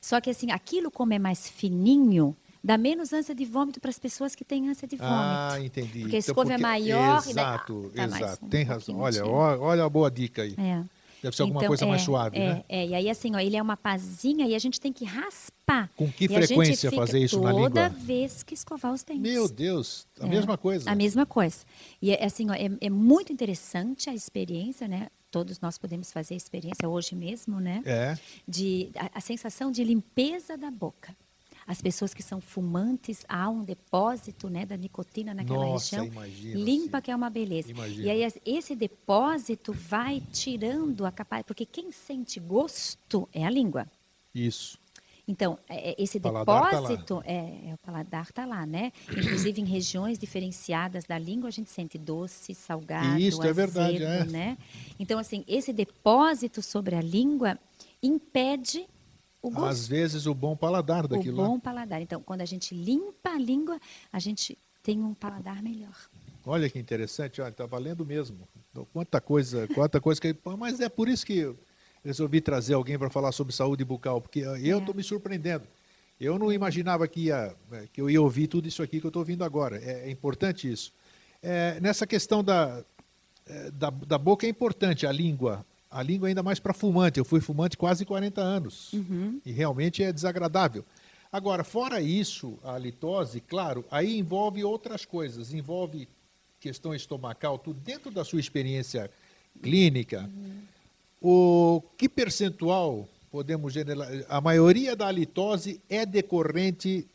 Só que assim, aquilo como é mais fininho, dá menos ânsia de vômito para as pessoas que têm ânsia de vômito. Ah, entendi. Porque a escova é maior e daí- Exato, ah, tá mais exato. um Tem razão. Olha, ó- olha a boa dica aí. É. Deve ser alguma Então, coisa mais é, suave, é, né? É, e aí assim, ó, ele é uma pazinha e a gente tem que raspar. Com que E frequência fazer isso na Toda língua? vez que escovar os dentes. Meu Deus, a É, mesma coisa. A mesma coisa. E é assim, ó, é, é muito interessante a experiência, né? Todos nós podemos fazer a experiência hoje mesmo, né? É. De a, a sensação de limpeza da boca. As pessoas que são fumantes, há um depósito, né, da nicotina naquela Nossa, região. imagino, limpa sim. que é uma beleza. Imagino. E aí esse depósito vai tirando a capacidade, porque quem sente gosto é a língua. Isso. Então, é- é- esse tá depósito, é, é, o paladar está lá, né? Inclusive, em regiões diferenciadas da língua, a gente sente doce, salgado, Isso, é verdade, azedo, é. né? Então, assim, esse depósito sobre a língua impede gosto, Às vezes o bom paladar o daquilo bom lá. paladar. Então, quando a gente limpa a língua, a gente tem um paladar melhor. Olha que interessante, olha, tá valendo mesmo. Então, Quanta coisa, quanta coisa que. Mas é por isso que eu resolvi trazer alguém para falar sobre saúde bucal, porque eu É. estou me surpreendendo. Eu não imaginava que, ia, eh, que eu ia ouvir tudo isso aqui que eu estou ouvindo agora. É, é importante isso. É, nessa questão da, eh, da, da boca é importante, a língua. A língua ainda mais para fumante. Eu fui fumante quase 40 anos. Uhum. E realmente é desagradável. Agora, fora isso, a litose, claro, aí envolve outras coisas. Envolve questão estomacal, tudo dentro da sua experiência clínica. O que percentual podemos generalizar? A maioria da litose é decorrente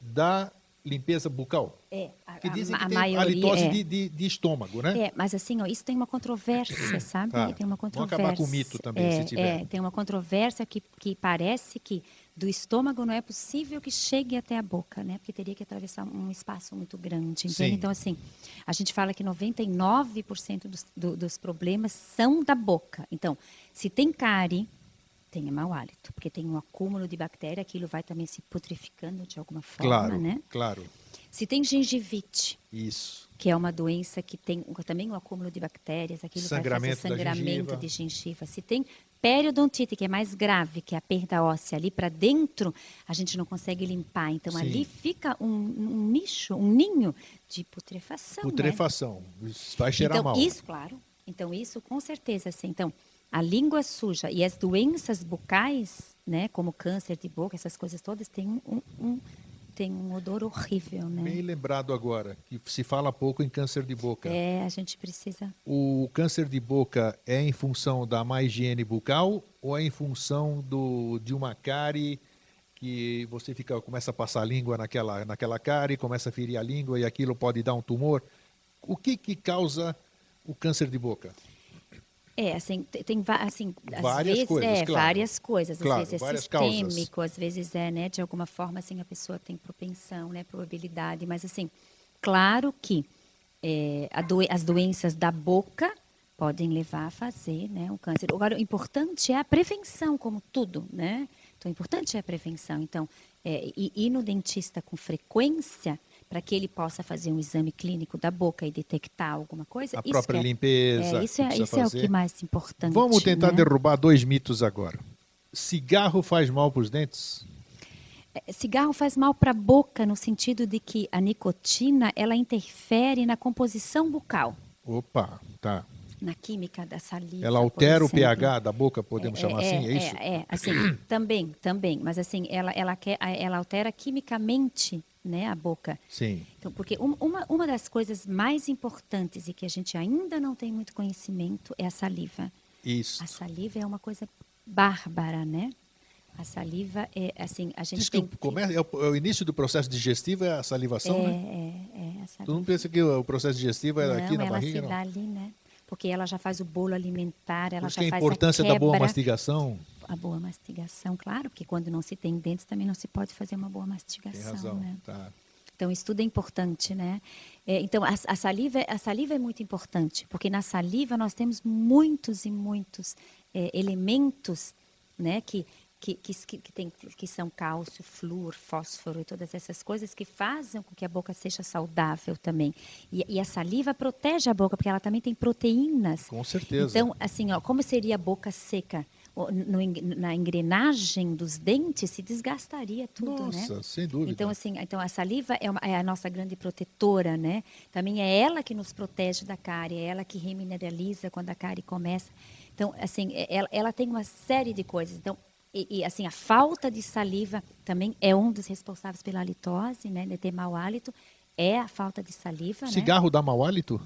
da limpeza bucal. É, a, Que dizem a, que a tem a maioria litose é. de, de- de estômago, né? É, mas assim, ó, isso tem uma controvérsia, sabe? Tá. Tem uma Vamos controvérsia. acabar com o mito também, é, se tiver. É, tem uma controvérsia que, que parece que do estômago não é possível que chegue até a boca, né? Porque teria que atravessar um espaço muito grande. Então, assim, a gente fala que 99% dos, do- dos problemas são da boca. Então, se tem cárie, tenha mau hálito, porque tem um acúmulo de bactéria, aquilo vai também se putrificando de alguma forma, Claro, né? claro. Se tem gengivite, Isso. que é uma doença que tem também um acúmulo de bactérias, aquilo Sangramento vai fazer sangramento de gengiva. Se tem periodontite, que é mais grave, que é a perda óssea ali para dentro, a gente não consegue limpar. Então Sim. ali fica um, um nicho, um ninho de putrefação. né? Putrefação. Isso vai cheirar então, mal. isso, claro. Então, isso com certeza, assim. Então, a língua suja e as doenças bucais, né, como câncer de boca, essas coisas todas, têm um, um- um- tem um odor horrível, né? Bem lembrado agora, que se fala pouco em câncer de boca. É, a gente precisa. O câncer de boca é em função da má higiene bucal ou é em função do, de uma cárie que você fica, começa a passar a língua naquela, naquela cárie, começa a ferir a língua e aquilo pode dar um tumor? O que, que causa o câncer de boca? É, assim, te- tem assim, às Várias vezes, coisas, é, claro. várias coisas. Às Claro, vezes é várias causas. sistêmico, às vezes é, né, de alguma forma, assim, a pessoa tem propensão, né, probabilidade. Mas, assim, claro que é, doen- as doenças da boca podem levar a fazer, né, o câncer. Agora, o importante é a prevenção, como tudo, né? Então, o importante é a prevenção. Então, é, ir no dentista com frequência para que ele possa fazer um exame clínico da boca e detectar alguma coisa. A isso própria é- limpeza. é, isso é, isso é o que mais importante. Vamos tentar né? derrubar dois mitos agora. Cigarro faz mal para os dentes? É, Cigarro faz mal para a boca no sentido de que a nicotina ela interfere na composição bucal, Opa, tá. Na química da saliva. Ela altera o pH da boca, podemos chamar assim? É, isso? É, assim, também, também, mas assim, ela, ela, quer, ela altera quimicamente né, a boca. Sim. Então, porque um- uma, uma das coisas mais importantes e que a gente ainda não tem muito conhecimento é a saliva. Isso. A saliva é uma coisa bárbara, né? A saliva é assim, a gente Diz que tem o, come- é o, é o início do processo digestivo é a salivação, é, né? é, é, a Todo saliva. mundo pensa que o processo digestivo é não, aqui na ela barriga, se não. dá ali, né? Porque ela já faz o bolo alimentar, ela Por isso já que a faz importância da boa mastigação, A boa mastigação, claro, porque quando não se tem dentes também não se pode fazer uma boa tem mastigação, razão. né? Tá. Então, isso tudo é importante, né? É, então, a, a saliva, a saliva é muito importante, porque na saliva nós temos muitos e muitos é, elementos, né? Que, que, que, que, tem, que são cálcio, flúor, fósforo e todas essas coisas que fazem com que a boca seja saudável também. E, e a saliva protege a boca, porque ela também tem proteínas. Com certeza. Então, assim, ó, como seria a boca seca? No na engrenagem dos dentes se desgastaria tudo, né? Nossa, sem dúvida. Então, assim, então a saliva é, uma- é a nossa grande protetora, né? Também é ela que nos protege da cárie, é ela que remineraliza quando a cárie começa. Então, assim, é- ela, ela tem uma série de coisas. Então, e, e, assim, a falta de saliva também é um dos responsáveis pela halitose, né? De ter mau hálito, é a falta de saliva, né? Cigarro dá mau hálito?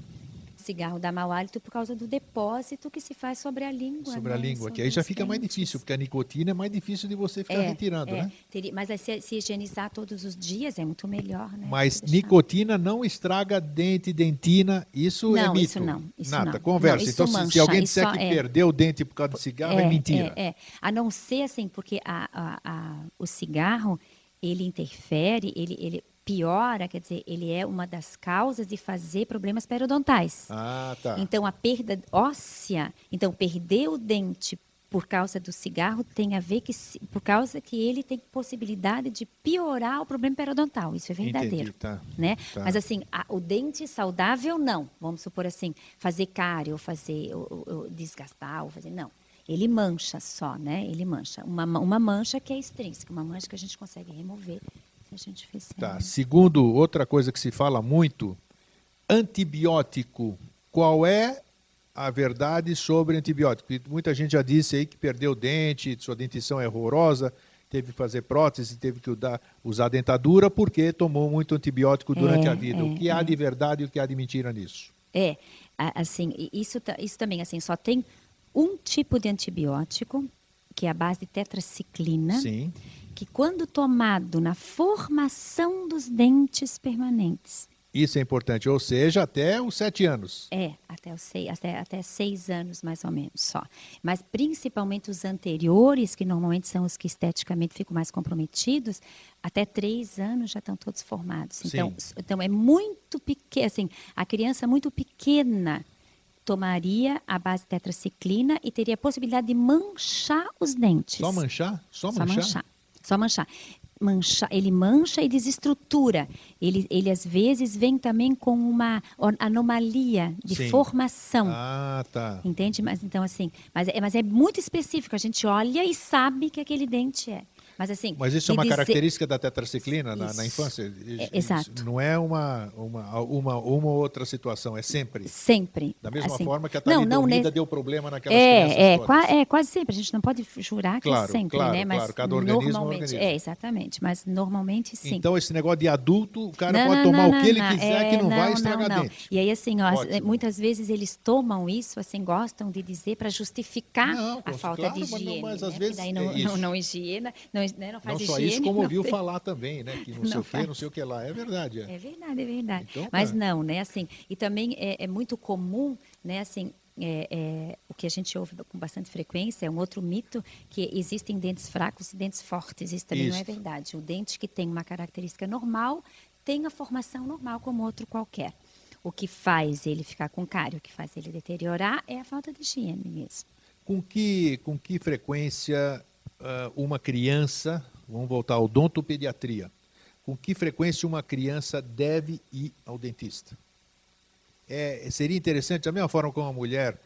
Cigarro dá mau hálito por causa do depósito que se faz sobre a língua. Sobre a né? língua, Sobre que aí já fica mais dentes. difícil, porque a nicotina é mais difícil de você ficar retirando, é, né? teria- mas se, se higienizar todos os dias é muito melhor, né? Mas nicotina não estraga dente, dentina, isso é Não, mito. isso não, isso Nada, não. conversa. Não, então, se- se, mancha, alguém disser que é- perdeu o dente por causa do cigarro, é, mentira. É, é. A não ser assim, porque a, a- a- o cigarro, ele interfere, ele, ele piora, quer dizer, ele é uma das causas de fazer problemas periodontais. Ah, tá. Então, a perda óssea, então, perder o dente por causa do cigarro tem a ver que, por causa que ele tem possibilidade de piorar o problema periodontal. Isso é verdadeiro. Entendi, tá. Né? Tá. Mas assim, a- o dente saudável não. Vamos supor assim, fazer cárie ou fazer ou, ou- desgastar ou fazer não. Ele mancha só, né? Ele mancha. Uma, ma- uma mancha que é extrínseca, uma mancha que a gente consegue remover Tá. Segundo, outra coisa que se fala muito, antibiótico. Qual é a verdade sobre antibiótico? Muita gente já disse aí que perdeu o dente, sua dentição é horrorosa, teve que fazer prótese, teve que usar, dentadura porque tomou muito antibiótico durante É, a vida. é, o que há é. de verdade e o que há de mentira nisso? É, assim, isso, isso também, assim, só tem um tipo de antibiótico, que é a base de tetraciclina, Sim. Que quando tomado na formação dos dentes permanentes, Isso é importante, ou seja, até os sete anos. É, até, os seis, até, até seis anos mais ou menos só. Mas principalmente os anteriores, que normalmente são os que esteticamente ficam mais comprometidos, até três anos já estão todos formados. Então, Sim. então é muito pequeno, assim, a criança muito pequena tomaria a base tetraciclina e teria a possibilidade de manchar os dentes. Só manchar? Só manchar? Só manchar. Só manchar. Mancha, ele mancha e desestrutura. Ele, ele às vezes vem também com uma anomalia de Sim. formação. Ah, tá. Entende? Mas então assim, mas é, mas é muito específico. A gente olha e sabe que aquele dente é. Mas assim. Mas isso é uma dizer- característica da tetraciclina na, na infância? É, exato. Não é uma, uma, uma, uma outra situação, é sempre. Sempre. Da mesma assim. forma que a não, não, talidomida nesse- deu problema naquelas crianças É, é, qua- é, quase sempre. A gente não pode jurar que Claro, é sempre, claro, né? Mas claro. Cada organismo é normalmente. organismo. É, exatamente. Mas normalmente sim. Então, esse negócio de adulto, o cara Não, pode não, tomar não, o que ele não, quiser, é, que não, vai não, estragar não. dente. E aí, assim, ó, muitas vezes eles tomam isso, assim, gostam de dizer para justificar Não, a falta de não- higiene. mas né? às Porque vezes daí é não, não, não higiena, não, né, não faz Não só higiene. isso, como ouviu tem- falar também, né? Que não, sei Não o que, não sei o que lá. É verdade. É. É verdade, é verdade. Então, Mas tá. não, né? Assim, e também é, é muito comum, né? Assim, é, é, o que a gente ouve com bastante frequência é um outro mito que existem dentes fracos e dentes fortes. Isso também não é Isso. verdade. O dente que tem uma característica normal tem a formação normal como outro qualquer. O que faz ele ficar com cárie, o que faz ele deteriorar é a falta de higiene mesmo. Com que, com que frequência uma criança, vamos voltar ao odontopediatria, com que frequência uma criança deve ir ao dentista? É, seria interessante, da mesma forma como uma mulher,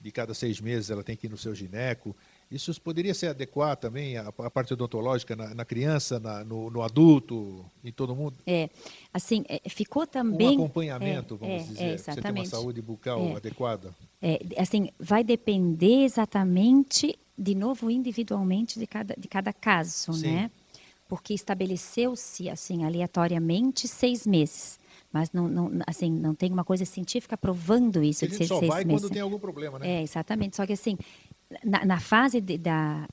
de cada seis meses, ela tem que ir no seu gineco, isso poderia ser adequado também, a, a parte odontológica, na, na criança, na- no, no adulto, em todo mundo? É, assim, é, ficou Um também acompanhamento, é, vamos é, dizer, é, pra você ter uma exatamente. saúde bucal É. adequada. É, assim, vai depender exatamente, de novo, individualmente de cada, de cada caso, Sim. né? Porque estabeleceu-se, assim, aleatoriamente, seis meses. Mas não, não, assim, não tem uma coisa científica provando isso A de gente só seis vai meses. quando tem algum problema, né? É, exatamente. Só que assim, na, na fase de- da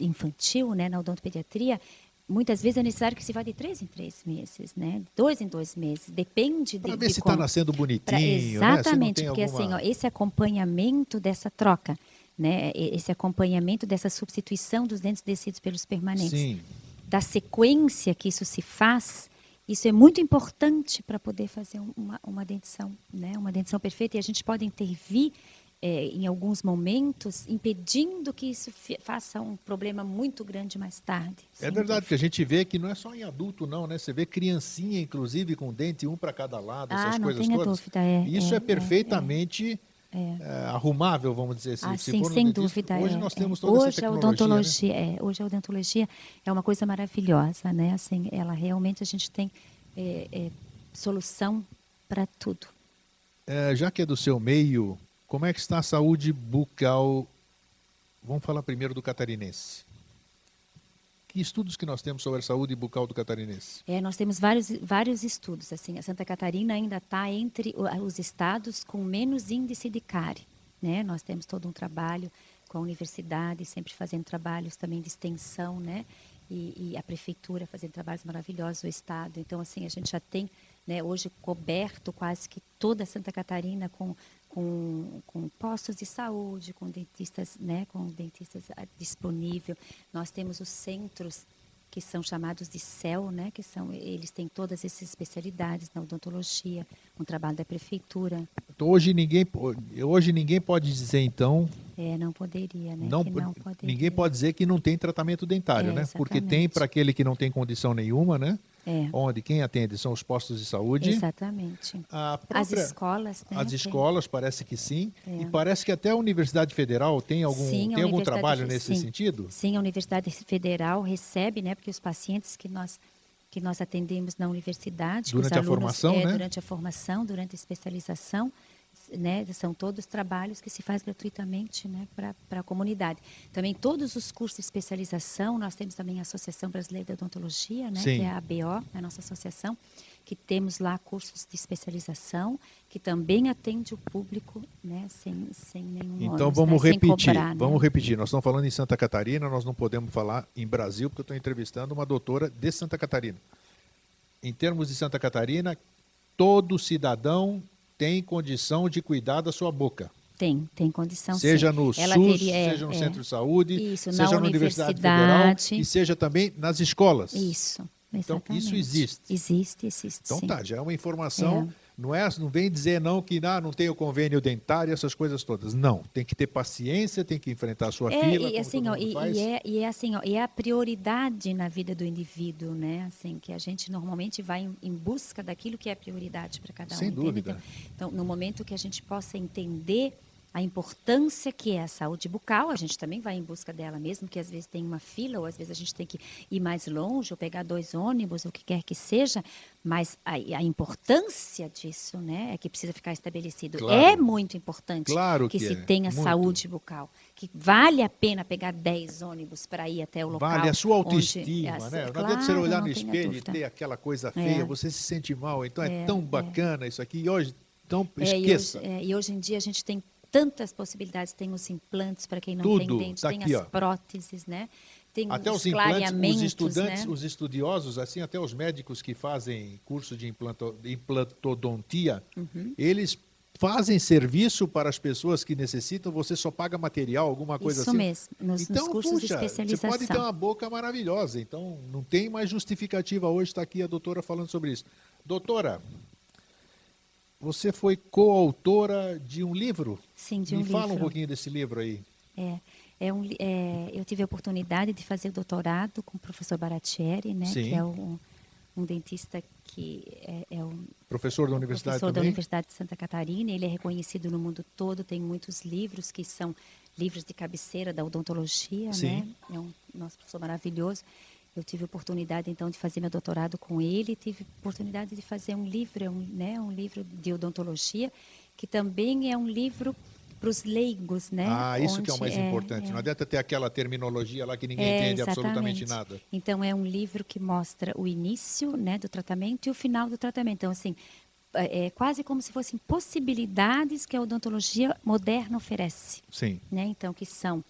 infantil, né, na odontopediatria, muitas vezes é necessário que se vá de três em três meses, né? De dois em dois meses. Depende de, Para ver de se como- está nascendo Pra- bonitinho, né? Se não exatamente, tem porque alguma... assim, ó, esse acompanhamento dessa troca, né, esse acompanhamento dessa substituição dos dentes descidos pelos permanentes, Sim. da sequência que isso se faz, isso é muito importante para poder fazer um- uma, uma dentição, né, uma dentição perfeita. E a gente pode intervir eh, em alguns momentos, impedindo que isso faça um problema muito grande mais tarde. É verdade, porque a gente vê que não é só em adulto, não, né? Você vê criancinha, inclusive, com dente um para cada lado, Ah, essas não coisas todas. dúvida, é, Isso é, é, é, perfeitamente é. eh, arrumável, vamos dizer assim. Ah, sim, sem dúvida. Hoje é, nós é. temos toda hoje essa a tecnologia, né? odontologia, é, hoje a odontologia é uma coisa maravilhosa, né? Assim, ela realmente a gente tem é, é, solução para tudo. Já que é do seu meio, como é que está a saúde bucal? Vamos falar primeiro do catarinense. Que estudos que nós temos sobre a saúde bucal do catarinense? É, nós temos vários, vários estudos. Assim, a Santa Catarina ainda está entre os estados com menos índice de cárie. Né? Nós temos todo um trabalho com a universidade, sempre fazendo trabalhos também de extensão, né? E, e a prefeitura fazendo trabalhos maravilhosos, o estado. Então, assim, a gente já tem, né, hoje coberto quase que toda Santa Catarina com com, com postos de saúde, com dentistas, né, com dentistas ah, disponível. Nós temos os centros que são chamados de CEL, né, que são eles têm todas essas especialidades na odontologia, um trabalho da prefeitura. Então, hoje ninguém, hoje ninguém pode dizer, então, É, não poderia, né? não, não poderia. ninguém pode dizer que não tem tratamento dentário, É, né? Porque tem para aquele que não tem condição nenhuma, né? É, Onde quem atende são os postos de saúde. exatamente. A As própria- escolas, né? As escolas, parece que sim. É. E parece que até a Universidade Federal tem algum, Sim, a tem algum trabalho nesse sim. sentido? Sim, a Universidade Federal recebe, né, porque os pacientes que nós que nós atendemos na universidade, Durante a alunos, formação, é, né? durante a formação, durante a especialização, né, são todos trabalhos que se faz gratuitamente, né, para a comunidade. Também todos os cursos de especialização, nós temos também a Associação Brasileira de Odontologia, né, Sim. que é a ABO, a nossa associação, que temos lá cursos de especialização, que também atende o público, né, sem, sem nenhum Então ônus, vamos né, repetir, cobrar, né? vamos repetir. Nós estamos falando em Santa Catarina, nós não podemos falar em Brasil, porque eu estou entrevistando uma doutora de Santa Catarina. Em termos de Santa Catarina, todo cidadão tem condição de cuidar da sua boca. Tem, tem condição seja sim. no Ela SUS, teria- é, seja no é. centro de saúde, Isso, seja na Universidade Federal universidade. e seja também nas escolas. Isso. Então, isso exatamente. existe. Existe, existe. Então sim. tá, já é uma informação Não, é, não vem dizer não que ah, não tem o convênio dentário, essas coisas todas. Não, tem que ter paciência, tem que enfrentar a sua é, fila. E, assim, ó, e, e, é, e é assim, ó, e é a prioridade na vida do indivíduo, né? Assim, que a gente normalmente vai em, em busca daquilo que é prioridade para cada um. Sem dúvida. Então, no momento que a gente possa entender a importância que é a saúde bucal, a gente também vai em busca dela, mesmo que às vezes tem uma fila, ou às vezes a gente tem que ir mais longe, ou pegar dois ônibus, ou o que quer que seja, mas a, a importância disso né, é que precisa ficar estabelecido. Claro. É muito importante claro que, que se é. tenha Muito. saúde bucal, que vale a pena pegar 10 ônibus para ir até o local. Vale a sua onde- autoestima, é, né? Não claro, adianta você olhar não no tenha espelho e ter aquela coisa feia, É. você se sente mal. Então é, É, tão é. bacana isso aqui. E hoje, então, É, e esqueça. hoje, é, e hoje em dia a gente tem tantas possibilidades, tem os implantes para quem não Tudo, tem dente, tá tem aqui, as ó. próteses, né? Tem Até os os implantes, os estudantes, né? os estudiosos, assim, até os médicos que fazem curso de implanto- implantodontia, Uhum. eles fazem serviço para as pessoas que necessitam, você só paga material, alguma coisa Isso assim. mesmo, nos, então, nos cursos puxa, de especialização. Você pode ter uma boca maravilhosa, então não tem mais justificativa. Hoje está aqui a doutora falando sobre isso. Doutora, você foi coautora de um livro? Sim, de Me um fala um livro. pouquinho desse livro aí. É, é um, é, eu tive a oportunidade de fazer o doutorado com o professor Baratieri, né? Sim. Que é um, um dentista que é, é um Professor da universidade professor da também? Universidade de Santa Catarina. Ele é reconhecido no mundo todo. Tem muitos livros que são livros de cabeceira da odontologia, Sim. né? É um nosso professor maravilhoso. Eu tive oportunidade então de fazer meu doutorado com ele. Tive oportunidade de fazer um livro, é um, né? Um livro de odontologia que também é um livro para os leigos, né? Ah, isso que é o Onde mais importante. Não adianta ter aquela terminologia lá que ninguém é, entende absolutamente exatamente. nada. Então é um livro que mostra o início, né, do tratamento e o final do tratamento. Então assim, é é quase como se fossem possibilidades que a odontologia moderna oferece, Sim. né? Então que são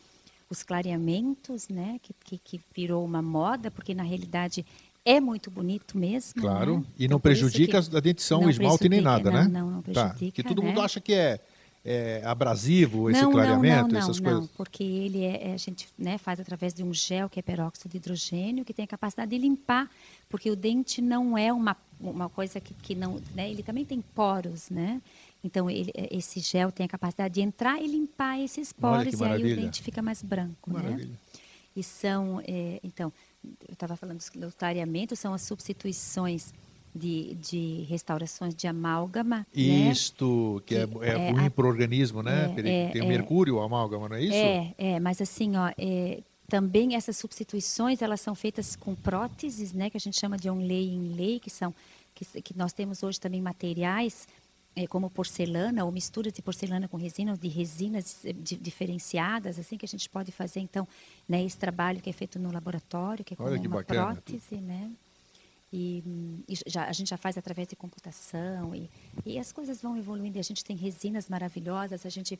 os clareamentos, né, que, que, que virou uma moda, porque na realidade é muito bonito mesmo. Claro. né? E Então, não isso prejudica a dentição, o não esmalte nem nada, né? não, Não, não Tá. prejudica. Que todo né? mundo acha que é, é abrasivo esse não, clareamento, não, não, essas não, coisas. Não, porque ele é, é- a gente né, faz através de um gel que é peróxido de hidrogênio, que tem a capacidade de limpar, porque o dente não é uma, uma coisa que, que não. Né, ele também tem poros, né? Então, ele- é, esse gel tem a capacidade de entrar e limpar esses poros, e aí o dente fica mais branco. Né? Maravilha. E são, é, então, eu estava falando dos clareamentos, são as substituições de, de restaurações de amálgama. né? Isto, que, é, Que é é ruim para o organismo, né? é, é, Tem é. mercúrio, amálgama, não é isso? É, é, mas assim, ó, é, também essas substituições elas são feitas com próteses, né, que a gente chama de on-lay in lay, que são que, que nós temos hoje também materiais é, como porcelana ou misturas de porcelana com resina, ou de resinas di- diferenciadas, assim que a gente pode fazer então, né, esse trabalho que é feito no laboratório, que é como Olha que uma bacana. prótese, né? E, e já, a gente já faz através de computação e, e as coisas vão evoluindo. E a gente tem resinas maravilhosas, a gente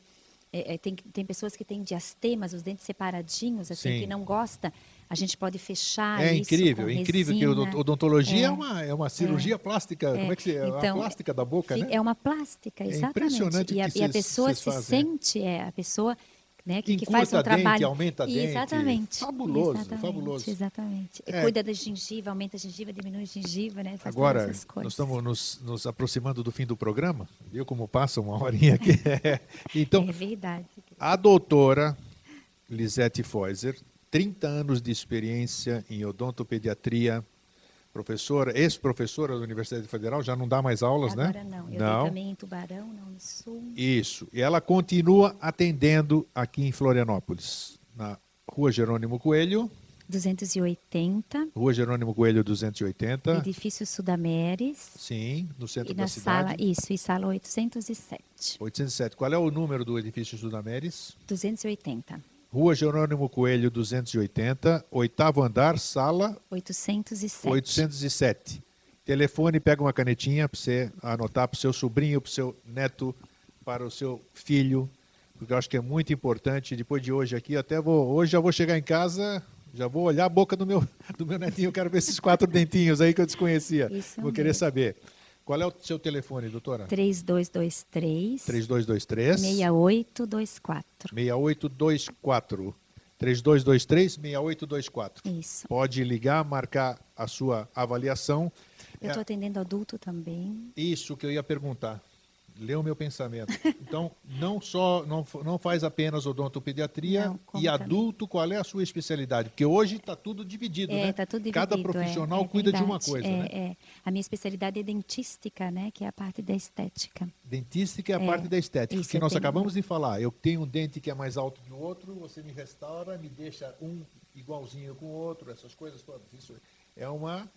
é, é, tem, tem pessoas que têm diastemas, os dentes separadinhos, assim, Sim. que não gosta, a gente pode fechar É isso incrível, é incrível que resina. odont- odontologia é, É. uma, é uma cirurgia plástica, como é que se, é uma Então, plástica da boca, né? É uma plástica, É exatamente. impressionante e, a, que e a pessoa se fazem, sente, é, a pessoa né, que, que faz um trabalho. dente, aumenta dente. Exatamente. Fabuloso, exatamente, fabuloso. Exatamente. É. Cuida da gengiva, aumenta a gengiva, diminui a gengiva, né? Faz Agora, todas essas coisas. nós estamos nos, nos aproximando do fim do programa, viu como passa uma horinha aqui? então, É verdade. a doutora Lisete Feuser, 30 anos de experiência em odontopediatria, professora, ex-professora da Universidade Federal, já não dá mais aulas, Agora né? não. Eu não. também em Tubarão, na Unisul. Isso. E ela continua atendendo aqui em Florianópolis, na Rua Jerônimo Coelho, 280, Rua Jerônimo Coelho 280. edifício Sudameres. Sim, no centro E da na cidade. sala, isso, e sala 807. 807. Qual é o número do edifício Sudameres? 280. Rua Jerônimo Coelho 280, oitavo andar, sala 807. 807. Telefone, pega uma canetinha para você anotar para o seu sobrinho, para o seu neto, para o seu filho, porque eu acho que é muito importante. Depois de hoje aqui, até vou. Hoje já vou chegar em casa, já vou olhar a boca do meu, do meu netinho. Eu quero ver esses quatro dentinhos aí que eu desconhecia. Isso vou querer mesmo. saber. Qual é o seu telefone, doutora? 3223 3223 6824. 6824. 3223 6824. Isso. Pode ligar, marcar a sua avaliação. Eu estou atendendo adulto também. Isso que eu ia perguntar. Leu o meu pensamento. Então, não só não, não faz apenas odontopediatria Não, e adulto, qual é a sua especialidade? Porque hoje está tudo dividido, É, né? tá tudo Cada dividido, é, profissional é cuida de uma verdade. coisa, é, né? é. A minha especialidade é dentística, né? Que é a parte da estética. Dentística é a É, parte da estética, que nós tenho- acabamos de falar. Eu tenho um dente que é mais alto que o outro, você me restaura, me deixa um igualzinho com o outro, essas coisas todas. Isso é uma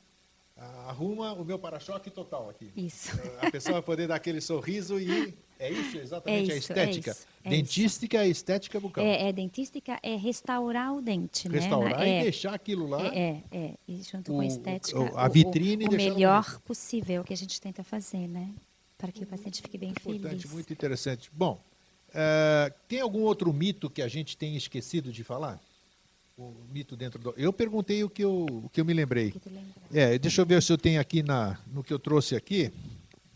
arruma o meu para-choque total aqui. Isso. A pessoa vai poder dar aquele sorriso e é isso exatamente É a isso, é estética. isso, é Dentística é estética bucal. É, é dentística é restaurar o dente, né? Restaurar e é, deixar aquilo lá. É, é, é. E junto com O- a estética, o- a vitrine o, o deixar melhor bonito. possível que a gente tenta fazer, né? Para que o paciente fique bem Importante, feliz. muito interessante. Bom, eh, tem algum outro mito que a gente tem esquecido de falar? O mito dentro do. Eu perguntei o que eu, o que eu me lembrei. É, deixa eu ver se eu tenho aqui na, no que eu trouxe aqui,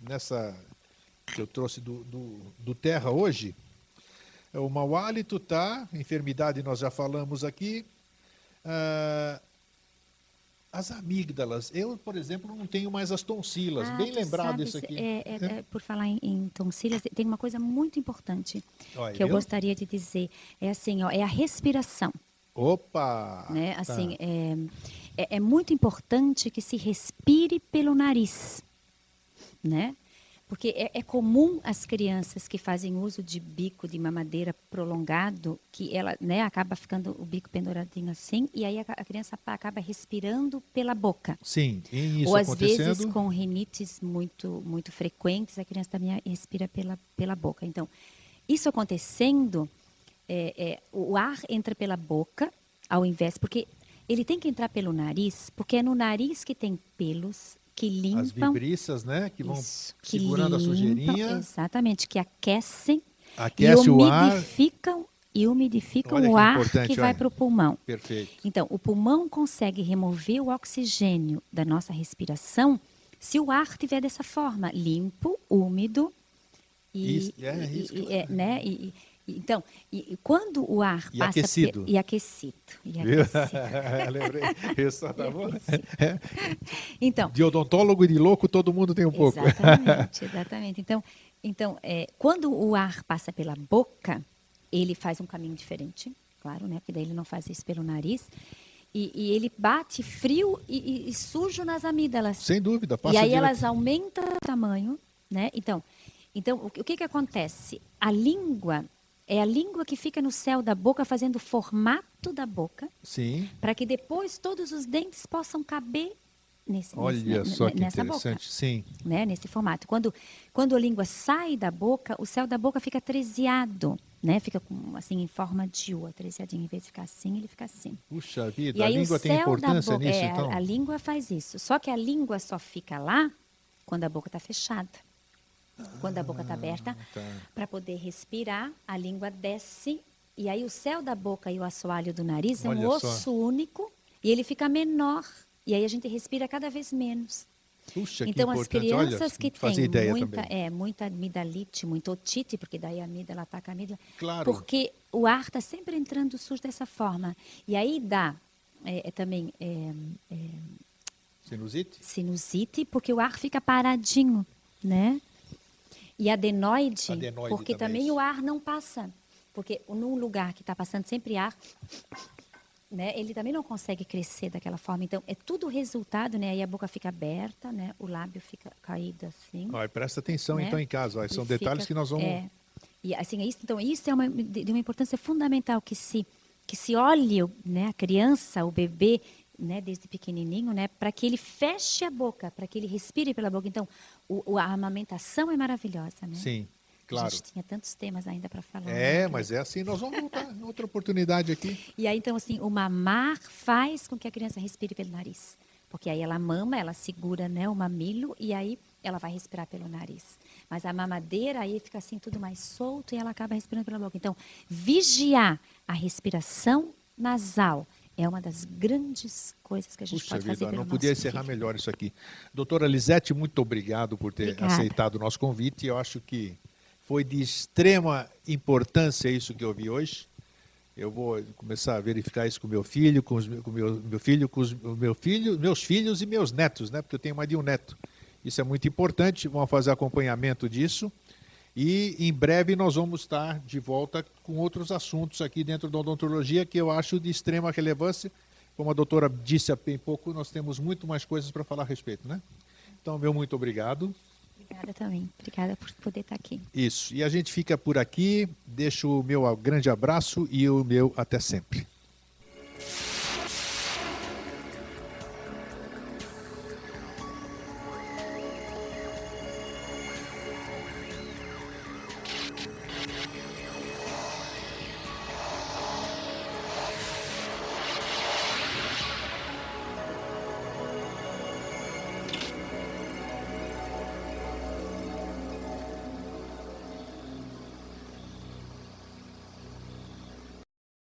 nessa que eu trouxe do, do, do Terra hoje. É, O mau hálito tá, enfermidade nós já falamos aqui. Ah, as amígdalas, eu, por exemplo, não tenho mais as tonsilas. Ah, Bem lembrado sabe, isso aqui. é, é, é, por falar em, em tonsilhas, tem uma coisa muito importante Olha, que eu viu? gostaria de dizer. É assim, ó, é a respiração. Opa! né? tá. Assim, é, é, é muito importante que se respire pelo nariz, né? Porque é, é comum as crianças que fazem uso de bico de mamadeira prolongado, que ela né, acaba ficando o bico penduradinho assim, e aí a, a criança acaba respirando pela boca. Sim, e isso Ou às vezes com rinites muito, muito frequentes, a criança também respira pela, pela boca. Então, isso acontecendo, é, é, o ar entra pela boca, ao invés, porque ele tem que entrar pelo nariz, porque é no nariz que tem pelos que As limpam. vibriças, né? Que vão isso, que segurando a limpam, sujeirinha, Exatante, que aquecem aquece e o ar. umidificam, e umidificam Olha o que ar que vai para o pulmão. Perfeito. Então, o pulmão consegue remover o oxigênio da nossa respiração se o ar estiver dessa forma, limpo, úmido e, Isso, é e- isso e- eu- é, né? E- então, e, e quando o ar E passa pe- aquecido. e aquecido, e aquecido. Lembrei. Isso tá bom. Então, De odontólogo e de louco, todo mundo tem um pouco. Exatamente, exatamente. Então, então é, quando o ar passa pela boca, ele faz um caminho diferente, claro, né? Porque daí ele não faz isso pelo nariz. E, e ele bate frio e, e- e sujo nas amígdalas. Sem dúvida, passa E aí direto. elas aumentam o tamanho, né? Então, então o, o que, que acontece? A língua é a língua que fica no céu da boca, fazendo o formato da boca, Sim, para que depois todos os dentes possam caber nesse, olha nesse- só ne- que nessa boca interessante. Sim, né, nesse formato. Quando, quando a língua sai da boca, o céu da boca fica treseado, né? Fica com, assim em forma de U, treseadinho. Em vez de ficar assim, ele fica assim. puxa vida, e a língua tem importância boca, nisso, é, então? a, a língua faz isso. Só que a língua só fica lá quando a boca está fechada. Quando a boca está aberta, tá. para poder respirar, a língua desce e aí o céu da boca e o assoalho do nariz é Olha um só. osso único e ele fica menor. E aí a gente respira cada vez menos. Puxa, que Então, as crianças Olha, que têm muita, também. é, muita amidalite, muita otite, porque daí a amígdala ataca a amígdala, Claro. porque o ar está sempre entrando sujo dessa forma. E aí dá é, é também é, é, Sinusite? sinusite, porque o ar fica paradinho, né? E adenoide, Adenoide porque também, também, isso. o ar não passa. Porque num lugar que está passando sempre ar, né, ele também não consegue crescer daquela forma. Então, é tudo resultado, né? Aí a boca fica aberta, né? O lábio fica caído assim. Olha, presta atenção né? então em casa. olha, E são fica- detalhes que nós vamos. É. E assim, é isso, então isso é uma, de uma importância fundamental que se que se olhe, né, a criança, o bebê, né, desde pequenininho, né, para que ele feche a boca, para que ele respire pela boca. Então, o, a amamentação é maravilhosa, né? Sim, A claro. gente tinha tantos temas ainda para falar. É, né? mas é assim, nós vamos voltar em outra oportunidade aqui. E aí, então, assim, o mamar faz com que a criança respire pelo nariz. Porque aí ela mama, ela segura né, o mamilo e aí ela vai respirar pelo nariz. Mas a mamadeira aí fica assim tudo mais solto e ela acaba respirando pela boca. Então, vigiar a respiração nasal é uma das grandes coisas que a gente Puxa pode fazer vida, pelo não podia encerrar filho. melhor isso aqui. Doutora Lisete, muito obrigado por ter Obrigada. aceitado o nosso convite. Eu acho que foi de extrema importância isso que eu vi hoje. Eu vou começar a verificar isso com meu filho, com, os, com meu, meu filho, com os, meu filho, meus filhos e meus netos, né? Porque eu tenho mais de um neto. Isso é muito importante. Vamos fazer acompanhamento disso. E em breve nós vamos estar de volta com outros assuntos aqui dentro da odontologia que eu acho de extrema relevância. Como a doutora disse há bem pouco, nós temos muito mais coisas para falar a respeito, né? Então, meu muito obrigado. Obrigada também. Obrigada por poder estar aqui. Isso. E a gente fica por aqui. Deixo o meu grande abraço e o meu até sempre.